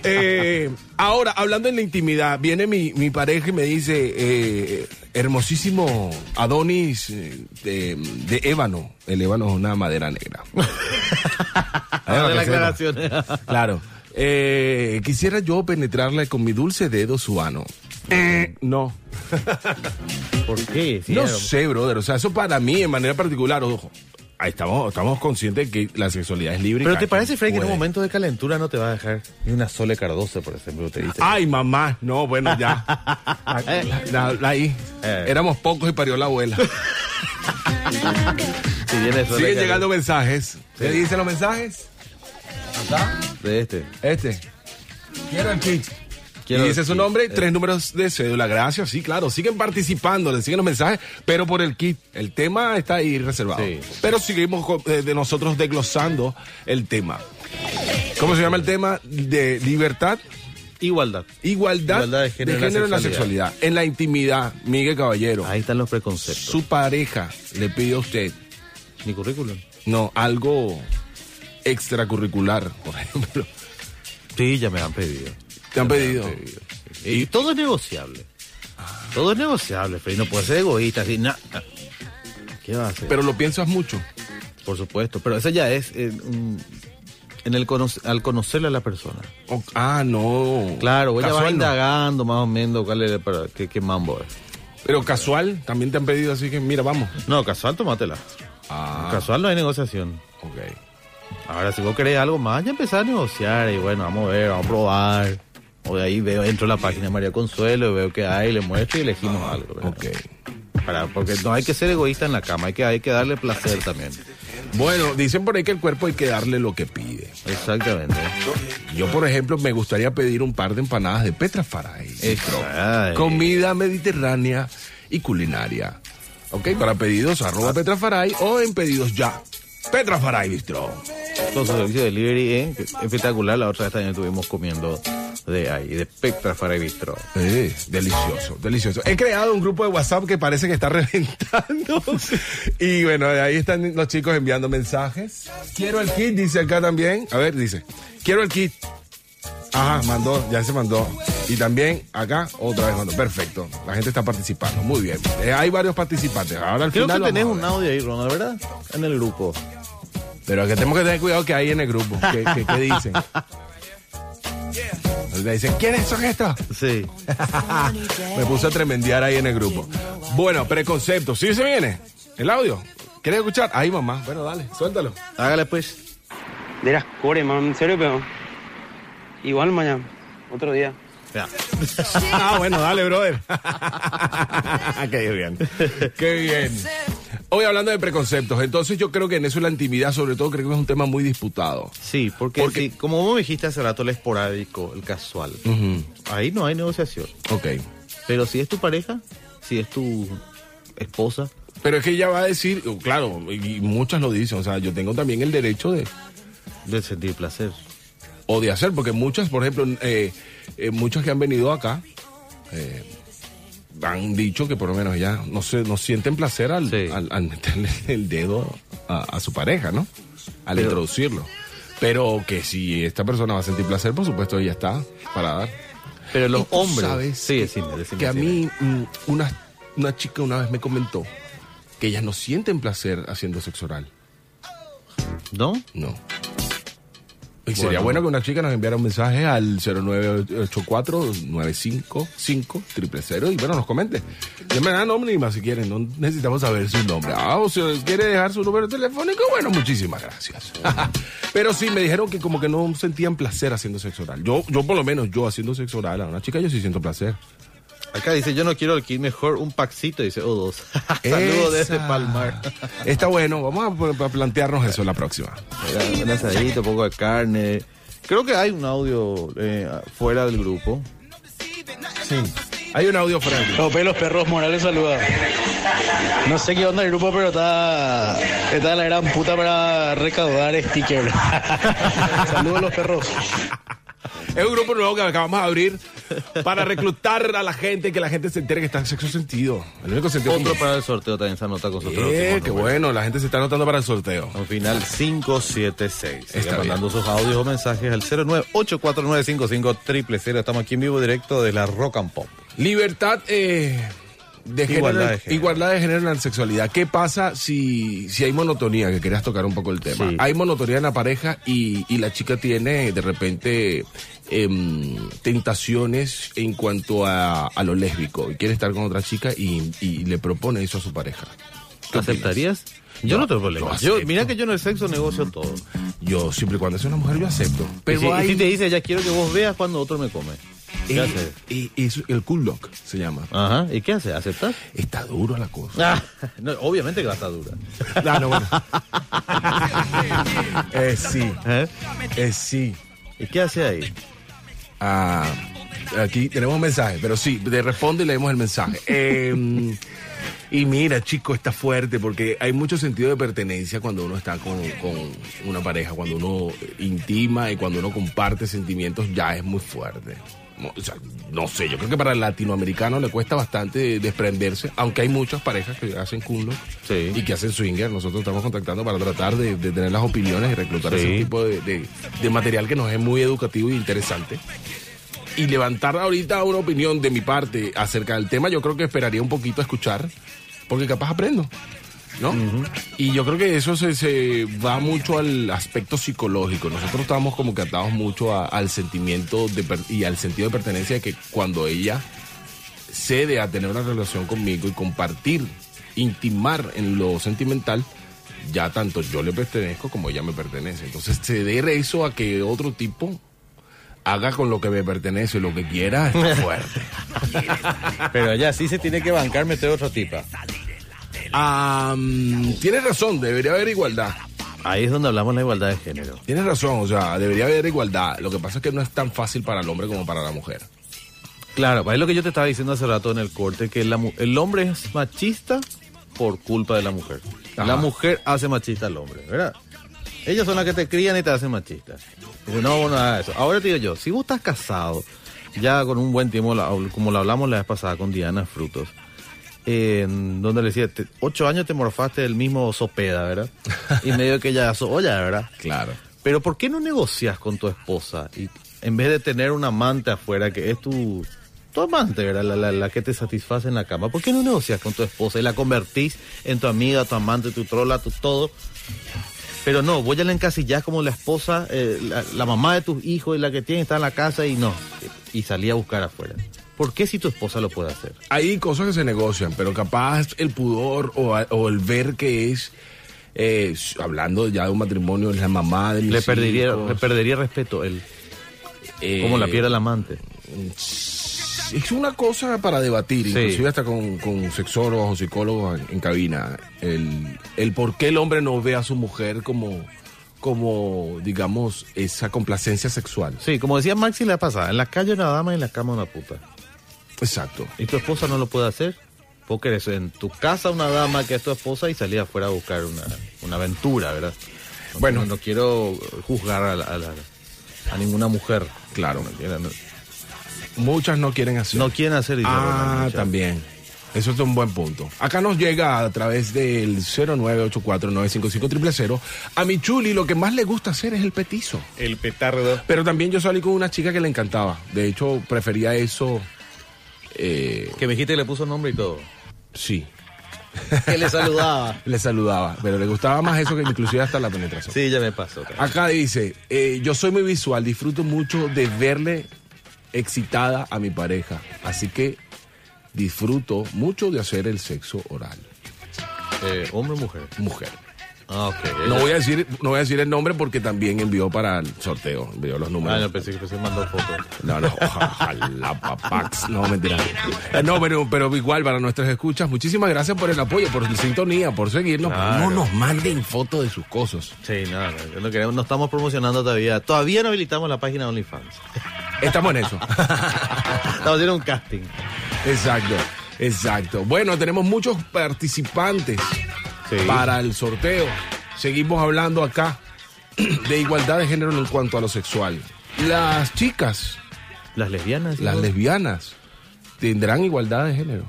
Eh, ahora, hablando en la intimidad, viene mi, mi pareja y me dice, eh, hermosísimo Adonis eh, de, de ébano. El ébano es una madera negra. Claro. Eh, quisiera yo penetrarle con mi dulce dedo su ano. Eh, no. ¿Por qué? Sí, no era- sé, brother. O sea, eso para mí, en manera particular, ojo. Ahí estamos, estamos conscientes que la sexualidad es libre. Pero ¿te parece, Fred, que en un momento de calentura no te va a dejar ni una sola cardosa, por ejemplo, te dice? Ay, mamá. No, bueno, ya. La- la- ahí. Eh. Éramos pocos y parió la abuela. Si viene Siguen llegando mensajes. ¿Qué dicen los mensajes? De este. Este. Quiero el kit. Quiero y dice su nombre, Eh. tres números de cédula. Gracias, sí, claro. Siguen participando, les siguen los mensajes, pero por el kit. El tema está ahí reservado. Sí. Pero seguimos eh, de nosotros desglosando el tema. ¿Cómo se llama el tema? De libertad, Igualdad. igualdad, Igualdad de género en la en la sexualidad. sexualidad. En la intimidad, Miguel Caballero. Ahí están los preconceptos. Su pareja le pide a usted, Mi currículum. no, algo extracurricular, por ejemplo. Sí, ya me han pedido. Te han pedido. Y todo es negociable. Todo es negociable, Fred. No puede ser egoísta. Así, na- na. ¿Qué va a hacer? Pero lo piensas mucho. Por supuesto. Pero eso ya es eh, en el cono- al conocerle a la persona. Ah, no. Claro, ella va Casual, no. indagando más o menos cuál es para, qué, qué mambo es. Pero casual, también te han pedido así que, mira, vamos. No, casual, tómatela. Ah, Casual no hay negociación. ok. Ahora, si vos querés algo más, ya empezar a negociar y bueno, vamos a ver, vamos a probar. O de ahí veo, entro a la página de María Consuelo, veo que hay, le muestro y elegimos algo. ¿verdad? Ok. Para, porque no hay que ser egoísta en la cama, hay que, hay que darle placer también. Bueno, dicen por ahí que el cuerpo hay que darle lo que pide. Exactamente. Yo, por ejemplo, me gustaría pedir un par de empanadas de Petra Faray. Comida mediterránea y culinaria. Ok, para pedidos arroba Petra Faray o en pedidos ya. Petra Faray Bistro. Con su servicio de delivery ¿eh? Espectacular. La otra vez también estuvimos comiendo de ahí, de y Bistro. Eh, delicioso, delicioso. He creado un grupo de WhatsApp que parece que está reventando. y bueno, ahí están los chicos enviando mensajes. Quiero el kit, dice acá también. A ver, dice. Quiero el kit. Ajá, mandó, ya se mandó. Y también acá otra vez mandó. Perfecto. La gente está participando. Muy bien. Eh, hay varios participantes. Ahora al Creo final. que tenés un audio ahí, Ronald, ¿verdad? En el grupo. Pero que tenemos que tener cuidado que hay en el grupo. ¿Qué, qué- qué dicen? Le dicen, ¿quiénes son estos? Sí. Me puse a tremendear ahí en el grupo. Bueno, preconcepto. ¿Sí se viene? ¿El audio? ¿Quieres escuchar? Ahí, mamá. Bueno, dale, suéltalo. Hágale pues. De las core, man, en serio, pero. Igual mañana, otro día. Ya. Ah, bueno, dale, brother. Qué bien. Qué bien. Hoy hablando de preconceptos, entonces yo creo que en eso la intimidad, sobre todo, creo que es un tema muy disputado. Sí, porque, Porque- si- como vos me dijiste hace rato, el esporádico, el casual, ahí no hay negociación. Ok. Pero si es tu pareja, si es tu esposa, Pero es que ella va a decir, claro, y muchas lo dicen, o sea, yo tengo también el derecho de, de sentir placer. o de hacer, porque muchas, por ejemplo, eh, eh, muchas que han venido acá eh, han dicho que por lo menos ya no se no sienten placer al, Sí. al, al meterle el dedo a, a su pareja, ¿no? Al Pero- introducirlo. Pero que si esta persona va a sentir placer, por supuesto, ella está para dar. Pero los hombres. sabes sí, decime, decime, que a mí mm, una, una chica una vez me comentó que ellas no sienten placer haciendo sexo oral. ¿No? No. Y sería Bueno. que una chica nos enviara un mensaje al 0984-955-000 y bueno, nos comente. Me dan anónima si quieren, no necesitamos saber su nombre. Ah, o si quiere dejar su número telefónico, bueno, muchísimas gracias. Pero sí, me dijeron que como que no sentían placer haciendo sexo oral. Yo, yo por lo menos, yo haciendo sexo oral a una chica, yo sí siento placer. Acá dice, yo no quiero el kit, mejor un paxito, dice, o dos. Saludos desde. Palmar. Está bueno, vamos a, a plantearnos eso la próxima. Un asadito, un poco de carne. Creo que hay un audio eh, fuera del grupo. Sí. Hay un audio fuera del grupo. Los pelos perros Morales saluda. No sé qué onda el grupo, pero está, está la gran puta para recaudar stickers. Saludos los perros. Es un grupo nuevo que acabamos de abrir para reclutar a la gente, que la gente se entere que está en sexo sentido. El único sentido. Otro para el sorteo también se anota con nosotros. Eh, qué bueno, la gente se está anotando para el sorteo. Al final 576. Está mandando sus audios o mensajes al 0984955 Estamos aquí en vivo directo de la Rock and Pop. Libertad eh, de género, Igualdad de género. igualdad de género en la sexualidad. ¿Qué pasa si, si hay monotonía? Que querías tocar un poco el tema. Sí. Hay monotonía en la pareja y, y la chica tiene de repente em, tentaciones en cuanto a, a lo lésbico y quiere estar con otra chica y, y le propone eso a su pareja. ¿Aceptarías? Yo no tengo problema. Yo, mira que yo en el sexo negocio todo. Yo, siempre cuando es una mujer, yo acepto. Pero y si, y hay- si te dice, ya quiero que vos veas cuando otro me come. ¿Qué eh, haces? eh, es el cool lock se llama. Ajá. ¿Y qué haces? ¿Aceptas? Está duro la cosa. Ah, no, obviamente que va a estar dura. Ah, no, bueno. eh, sí, sí. ¿Y qué hace ahí? Ah, aquí tenemos un mensaje, pero sí, te responde y leemos el mensaje. Eh, y mira, chico, está fuerte porque hay mucho sentido de pertenencia cuando uno está con, con una pareja, cuando uno intima y cuando uno comparte sentimientos, ya es muy fuerte. No, o sea, no sé, yo creo que para el latinoamericano le cuesta bastante desprenderse, aunque hay muchas parejas que hacen culo Sí. y que hacen swinger. Nosotros estamos contactando para tratar de, de tener las opiniones y reclutar Sí. ese tipo de, de- de material que nos es muy educativo y interesante y levantar ahorita una opinión de mi parte acerca del tema, yo creo que esperaría un poquito a escuchar, porque capaz aprendo, ¿no? Y yo creo que eso se, se va mucho al aspecto psicológico. Nosotros estamos como que atados mucho a- al sentimiento de per- y al sentido de pertenencia de que cuando ella cede a tener una relación conmigo y compartir, intimar en lo sentimental, ya tanto yo le pertenezco como ella me pertenece. Entonces ceder eso a que otro tipo haga con lo que me pertenece lo que quiera está fuerte. Pero ya sí se tiene que bancar meter otra tipa. Tienes razón, debería haber igualdad. Ahí es donde hablamos de la igualdad de género. Tienes razón, o sea, debería haber igualdad. Lo que pasa es que no es tan fácil para el hombre como para la mujer. Claro, es lo que yo te estaba diciendo hace rato en el corte, que la el hombre es machista por culpa de la mujer. Ajá. La mujer hace machista al hombre, ¿verdad? Ellos son las que te crían y te hacen machista. Dice, no, no hagas eso. Ahora te digo yo, si vos estás casado, ya con un buen tiempo, como lo hablamos la vez pasada con Diana Frutos, en donde le decía, te- ocho años te morfaste del mismo sopeda, ¿verdad? Y medio que ya olla, ¿verdad? Claro. Pero ¿por qué no negocias con tu esposa y en vez de tener un amante afuera que es tu, tu amante, ¿verdad? La, la- la que te satisface en la cama? ¿Por qué no negocias con tu esposa y la convertís en tu amiga, tu amante, tu trola, tu todo? Pero no, vos ya la encasillás como la esposa, eh, la, la mamá de tus hijos y la que tiene está en la casa y no. Y salí a buscar afuera. ¿Por qué si tu esposa lo puede hacer? Hay cosas que se negocian, pero capaz el pudor o, el ver que es, eh, hablando ya de un matrimonio, la mamá de mis Le perdería, hijos, le perdería respeto él, eh, como la pierde el amante. Es una cosa para debatir, Sí. inclusive hasta con, con sexólogos o psicólogos en, en cabina. El, el por qué el hombre no ve a su mujer como, como, digamos, esa complacencia sexual. Sí, como decía Maxi la pasada, en la calle una dama y en la cama una puta. Exacto. ¿Y tu esposa no lo puede hacer? Vos querés en tu casa una dama que es tu esposa y salir afuera a buscar una, una aventura, ¿verdad? No, Bueno. no, no quiero juzgar a, la- a la- a ninguna mujer. Claro. No Muchas no quieren hacer. no quieren hacer dice Ah, también. Eso es un buen punto. Acá nos llega a través del 0984-955-000. A mi chuli lo que más le gusta hacer es el petizo. El petardo. Pero también yo salí con una chica que le encantaba. De hecho, prefería eso. Eh, Que me dijiste que le puso nombre y todo. sí, Que le saludaba. le saludaba. Pero le gustaba más eso que inclusive hasta la penetración. Sí, ya me pasó. Acá dice, eh, yo soy muy visual, disfruto mucho de verle excitada a mi pareja. Así que disfruto mucho de hacer el sexo oral. Eh, hombre o mujer. Mujer. Ah. No voy a decir, no voy a decir el nombre porque también envió para el sorteo, envió los Ah, números. no, pensé que se mandó fotos. No, no, ojalá, papax. No, mentira. Eh, No, pero, pero igual para nuestras escuchas, muchísimas gracias por el apoyo, por la sintonía, por seguirnos. Claro. No nos manden fotos de sus cosas. Sí, no, no, no, queremos, no estamos promocionando todavía. Todavía no habilitamos la página de OnlyFans. Estamos en eso. Estamos haciendo un casting. Exacto, exacto. Bueno, tenemos muchos participantes Sí. para el sorteo. Seguimos hablando acá de igualdad de género en cuanto a lo sexual. Las chicas, Las lesbianas. las ¿no? lesbianas, tendrán igualdad de género.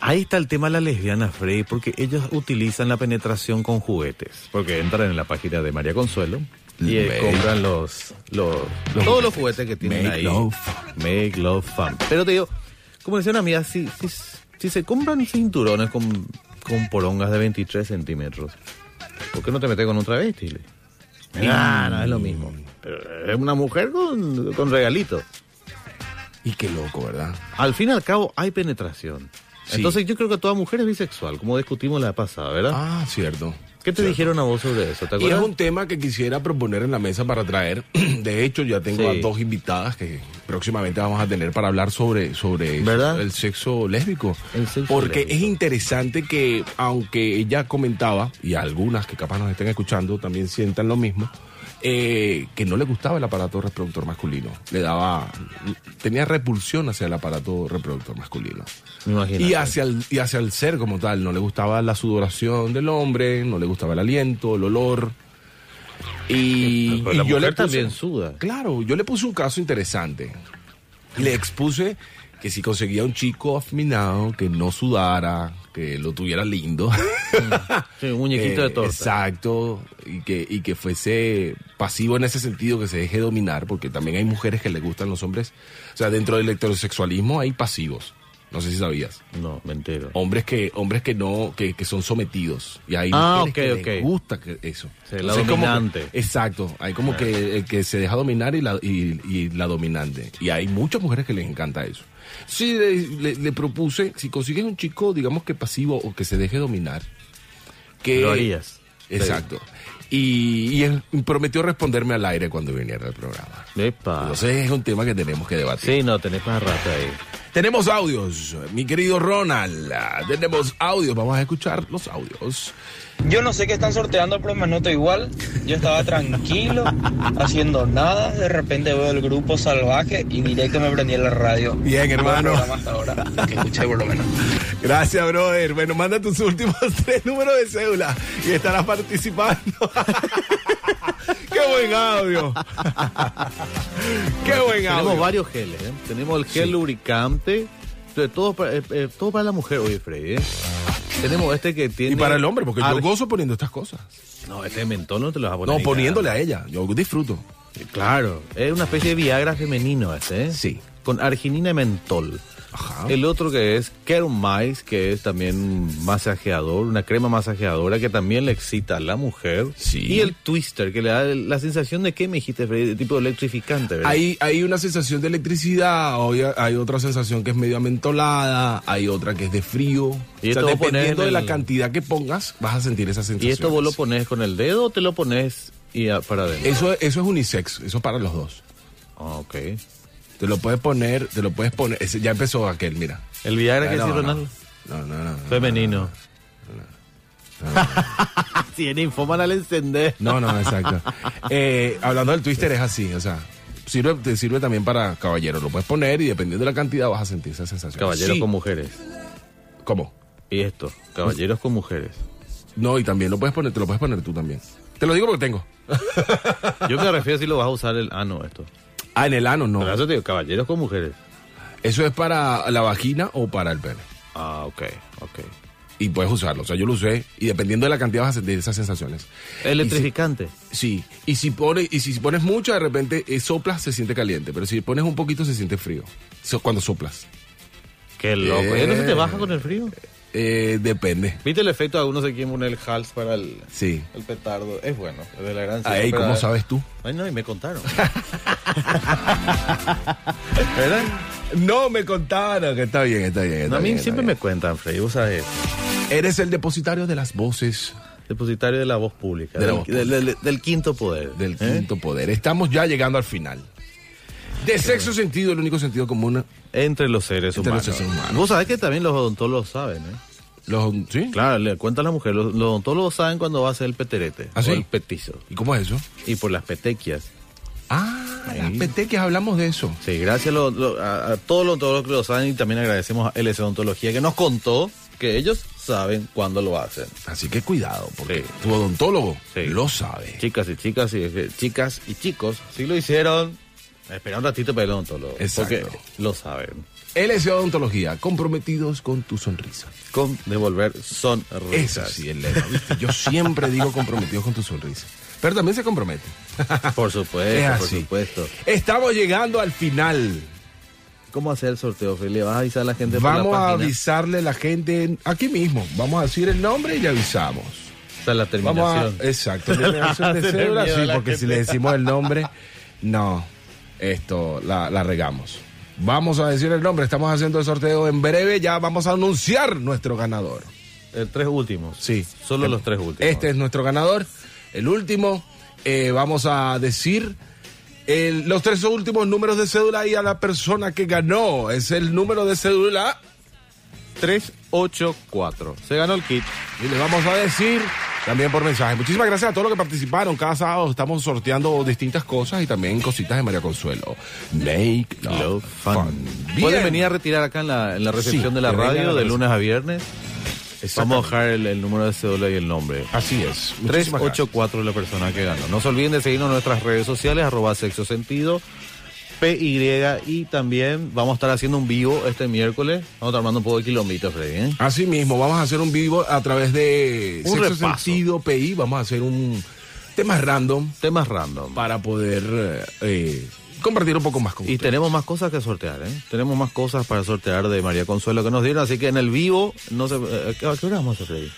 Ahí está el tema de las lesbianas, Freddy, porque ellos utilizan la penetración con juguetes. Porque entran en la página de María Consuelo y eh, compran los, los, Los todos los juguetes. juguetes que tienen Make ahí. love. Make love fun. Pero te digo, como decía una amiga, si, si, si se compran cinturones con, con porongas de 23 centímetros, ¿por qué no te metes con un travesti? Ah, no, es lo mismo. Pero es una mujer con, con regalito. Y qué loco, ¿verdad? Al fin y al cabo hay penetración. Sí. Entonces yo creo que toda mujer es bisexual, como discutimos la pasada, ¿verdad? Ah, cierto. ¿Qué te dijeron a vos sobre eso? ¿Te Y es un tema que quisiera proponer en la mesa para traer. De hecho, ya tengo Sí. a dos invitadas que próximamente vamos a tener para hablar sobre, sobre el sexo lésbico. El sexo Porque lésbico. es interesante que, aunque ella comentaba, y algunas que capaz nos estén escuchando también sientan lo mismo, eh, que no le gustaba el aparato reproductor masculino. Le daba. tenía repulsión hacia el aparato reproductor masculino. Me imagino. Y hacia, el, y hacia el ser como tal, no le gustaba la sudoración del hombre, no le gustaba el aliento, el olor. Y, la yo le puse- también suda. Claro, yo le puse un caso interesante. Le expuse que si conseguía un chico afeminado, que no sudara, que lo tuviera lindo. Sí, un muñequito Eh, de torta. Exacto, y que, y que fuese pasivo en ese sentido, que se deje dominar, porque también hay mujeres que le gustan los hombres. O sea, dentro del heterosexualismo hay pasivos. No sé si sabías. No, me entero. Hombres que, hombres que no, que, que son sometidos. Y hay Ah, mujeres que les gusta que- eso. Sí, la Entonces, como que- dominante. exacto. Hay como que el que se deja dominar y la, y, y la dominante. Y hay muchas mujeres que les encanta eso. Sí, le, le- le propuse, si consigues un chico, digamos que pasivo o que se deje dominar, que... Lo harías. Exacto. Y, y él prometió responderme al aire cuando viniera al programa. Epa. Entonces es un tema que tenemos que debatir. Sí, no, tenés más rato ahí. Tenemos audios, mi querido Ronald. Tenemos audios, vamos a escuchar los audios. Yo no sé qué están sorteando, pero me noto igual. Yo estaba tranquilo, haciendo nada. De repente veo el grupo salvaje y directo me prendí en la radio. Bien, hermano. Buen programa hasta ahora, que escuché por lo menos. Gracias, brother. Bueno, manda tus últimos tres números de cédula y estarás participando. ¡Qué buen audio! ¡Qué buen Tenemos audio! varios geles, ¿eh? Tenemos el gel Sí. lubricante, todo, para, eh, eh, todo para la mujer, oye, Freddy, ¿eh? Tenemos este que tiene... Y para el hombre, porque yo gozo poniendo estas cosas. No, este de mentol no te lo vas a poner. No, ni poniéndole a ella. Yo disfruto. Claro, es una especie de Viagra femenino este, ¿eh? Sí. Con arginina y mentol. Ajá. El otro que es Kermice, que es también un masajeador, una crema masajeadora que también le excita a la mujer. Sí. Y el Twister, que le da la sensación de que me dijiste, Freddy, de tipo electrificante, ¿verdad? Hay, hay una sensación de electricidad, hay otra sensación que es medio amentolada, hay otra que es de frío. Y o sea, dependiendo en de la cantidad que pongas, vas a sentir esa sensación. ¿Y esto vos lo pones con el dedo o te lo pones y para adentro? Eso, eso es unisex, eso es para los dos. Ah, ok. Te lo puedes poner, te lo puedes poner. ese- ya empezó aquel, mira. ¿El Viagra que no, no. Ronaldo? No, no, no. no. Femenino. si en Infomana le encendés. No, no, exacto. Eh, hablando del twister es así, o sea, sirve, te sirve también para caballeros. Lo puedes poner y dependiendo de la cantidad vas a sentir esa sensación. Caballeros Sí. con mujeres. ¿Cómo? Y esto, caballeros con mujeres. No, y también lo puedes poner, te lo puedes poner tú también. Te lo digo porque tengo. Yo me refiero si lo vas a usar el ano esto. Ah, en el ano no. Pero eso te digo, caballeros con mujeres. Eso es para la vagina o para el pene. Ah, ok, ok. Y puedes usarlo. O sea, yo lo usé y dependiendo de la cantidad vas a sentir esas sensaciones. Electrificante. Y si- sí. Y si pones, y si pones mucho, de repente eh, soplas, se siente caliente. Pero si pones un poquito, se siente frío. Eso cuando soplas. Qué loco. Eh. ¿Y no se te baja con el frío? Eh, depende. ¿Viste el efecto? Algunos se quieren poner el hals para el, Sí. el petardo. Es bueno, es de la gran Ahí, ¿cómo sabes tú? Ay, no, y me contaron. ¿Verdad? No me contaron que está bien, está bien. está No, a mí bien, siempre me cuentan, Freddy, vos sabes. Eres el depositario de las voces Depositario de la voz pública. De la del, voz del- del- del quinto poder. Del ¿eh? quinto poder. Estamos ya llegando al final. De sexo sentido, el único sentido común. Entre los seres Entre los humanos. seres humanos. Vos sabés que también los odontólogos saben, ¿eh? Los, ¿Sí? Claro, le cuenta a la mujer, los, los odontólogos saben cuando va a ser el peterete. ¿Ah, sí? o el petizo. ¿Y cómo es eso? Y por las petequias. Ah, las petequias, hablamos de eso. Sí, gracias lo- lo- a, a todos los odontólogos que lo saben y también agradecemos a LS Odontología que nos contó que ellos saben cuándo lo hacen. Así que cuidado, porque Sí. tu odontólogo Sí. lo sabe. Chicas y chicas y chicas y chicos, si lo hicieron, espera un ratito para el odontólogo. Exacto. Porque lo saben. LS Odontología, comprometidos con tu sonrisa. Con devolver son Eso sí, el lema, ¿viste? Yo siempre digo comprometidos con tu sonrisa. Pero también se compromete. Por Es supuesto, por supuesto. Estamos llegando al final. ¿Cómo hacer el sorteo, Feli? ¿Vas a avisar a la gente por la Vamos a página? avisarle a la gente aquí mismo. Vamos a decir el nombre y le avisamos. O sea, la Vamos a, terminación. exacto, terminación de cédula, sí, la porque si le decimos el nombre, no, esto la, la regamos. Vamos a decir el nombre, estamos haciendo el sorteo en breve, ya vamos a anunciar nuestro ganador. Eh, tres últimos. Sí. Solo los tres últimos. Este es nuestro ganador. El último, eh, vamos a decir el- los tres últimos números de cédula y a la persona que ganó. Es el número de cédula 384. Se ganó el kit. y le vamos a decir también por mensaje. Muchísimas gracias a todos los que participaron. Cada sábado estamos sorteando distintas cosas y también cositas de María Consuelo. Make love, Love fun. fun. Pueden venir a retirar acá en la, en la recepción Sí, de la radio de lunes a viernes. Vamos a dejar el, el número de cédula y el nombre. Así es. Muchísimas 384 es la persona que ganó. No se olviden de seguirnos en nuestras redes sociales, arroba sexo sentido, PY, y también vamos a estar haciendo un vivo este miércoles. Vamos a estar armando un poco de kilómetros, Freddy, ¿eh? Así mismo, vamos a hacer un vivo a través de Un Sexo repaso. Sentido PI. Vamos a hacer un tema random Temas random. para poder eh, compartir un poco más con Y ustedes. tenemos más cosas que sortear, ¿eh? Tenemos más cosas para sortear de María Consuelo que nos dieron, así que en el vivo, no sé, eh, ¿a qué hora vamos a hacer, Freddy?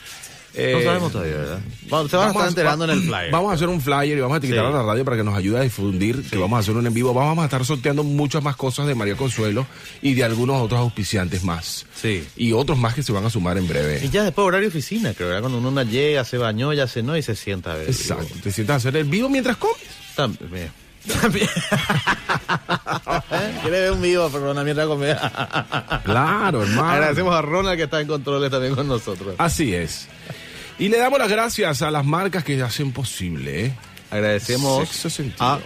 No Eh, sabemos todavía, ¿verdad? Se van a Vamos estar enterando en el flyer. Vamos a hacer un flyer y vamos a etiquetar Sí. a la radio para que nos ayude a difundir que vamos a hacer un en vivo. Vamos a estar sorteando muchas más cosas de María Consuelo y de algunos otros auspiciantes más. Sí. Y otros más que se van a sumar en Y breve. ya después horario oficina, creo, ¿verdad? Cuando uno llega, se bañó, ya cenó y se sienta a ver. Exacto. Te sientas a hacer el vivo mientras comes. También. También. Quiere ver un vivo, perdona, mientras come. Claro, hermano. Agradecemos a Ronald que está en controles también con nosotros. Así es. Y le damos las gracias a las marcas que hacen posible. ¿eh? Agradecemos a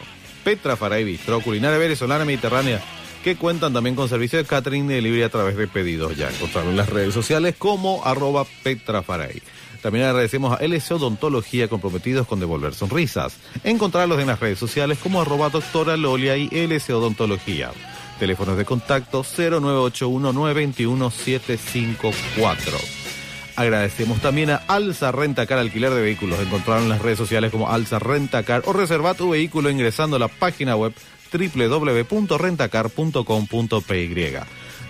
Petra Faray Bistro, Culinaria Venezolana Mediterránea, que cuentan también con servicio de catering y delivery a través de pedidos ya. Encontrarlo en las redes sociales como arroba Petra Faray. También agradecemos a LC Odontología comprometidos con devolver sonrisas. Encontrarlos en las redes sociales como arroba doctora Lolia y LC Odontología. Teléfonos de contacto 0981-921-754. Agradecemos también a Alza Rentacar Alquiler de Vehículos. Encontraron en las redes sociales como Alza Rentacar o reserva tu vehículo ingresando a la página web www.rentacar.com.py.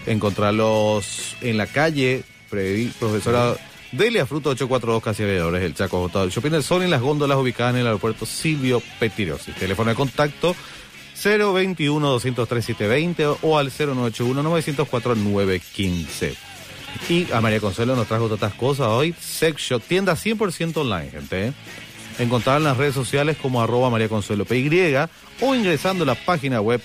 Encontrarlos en la calle Profesora Delia Fruto 842 Casi el Chaco Botado, el Shopping del Sol en las góndolas ubicadas en el aeropuerto Silvio Petirosi. Teléfono de contacto 021 203 720 o al 0981 904 915. Y a María Consuelo nos trajo otras cosas hoy. Sex Shop, tienda 100% online, gente. ¿eh? Encontrar en las redes sociales como arroba María Consuelo PY o ingresando a la página web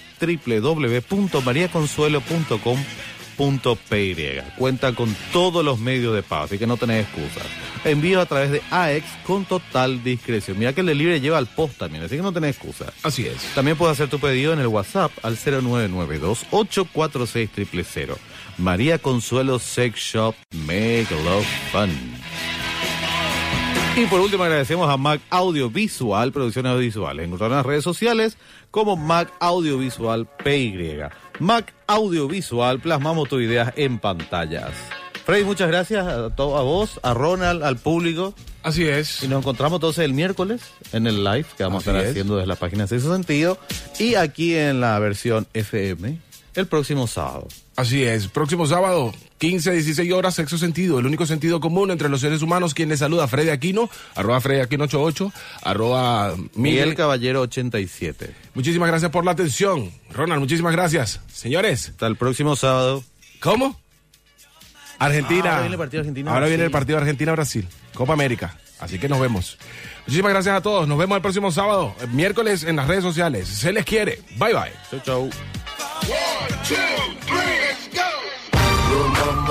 www.mariaconsuelo.com.py. Cuenta con todos los medios de pago, así que no tenés excusas. Envío a través de AEX con total discreción. Mira que el delivery lleva al post también, así que no tenés excusa. Así es. También puedes hacer tu pedido en el WhatsApp al 0992-846-000. María Consuelo Sex Shop, Make Love Fun. Y por último agradecemos a Mac Audiovisual, producciones audiovisuales. Encontrar en las redes sociales como Mac Audiovisual PY. Mac Audiovisual, plasmamos tus ideas en pantallas. Freddy, muchas gracias a, a vos, a Ronald, al público. Así es. Y nos encontramos entonces el miércoles en el live que vamos Así a estar es. haciendo desde la página Sexo Sentido. Y aquí en la versión FM el próximo sábado. Así es. Próximo sábado, 15, 16 horas, sexo sentido. El único sentido común entre los seres humanos. Quien les saluda, Freddy Aquino, arroba Freddy Aquino 88, arroba Miguel Miguel. Caballero 87. Muchísimas gracias por la atención. Ronald, muchísimas gracias. Señores, Hasta el próximo sábado. ¿cómo? Argentina. Ah, ahora viene el partido Argentina. Ahora viene el Brasil. partido Argentina-Brasil. Copa América. Así que nos vemos. Muchísimas gracias a todos. Nos vemos el próximo sábado, miércoles en las redes sociales. Se les quiere. Bye bye. Chau, chau.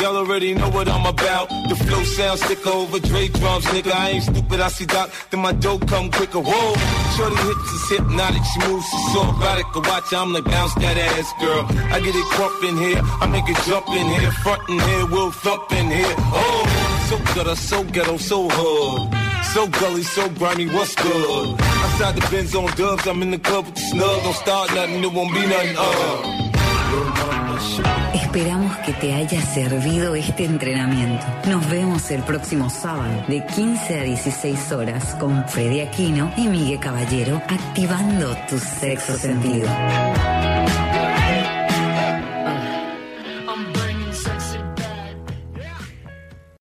Y'all already know what I'm about. The flow sounds thicker over Dre drums, nigga. I ain't stupid, I see Doc, then my dough come quicker. Whoa, shorty hips is hypnotic, she moves, she's so erotic. To watch, I'm like bounce that ass, girl. I get it crump in here, I make it jump in here, front in here, we'll thump in here. Oh, so gutter, so ghetto, so hood. So gully, so grimy, what's good? Outside the Benz on dubs, I'm in the club with the snug. Don't start nothing, it won't be nothing, uh. Esperamos que te haya servido este entrenamiento. Nos vemos el próximo sábado de 15 a 16 horas con Freddy Aquino y Miguel Caballero activando tu sexo sentido.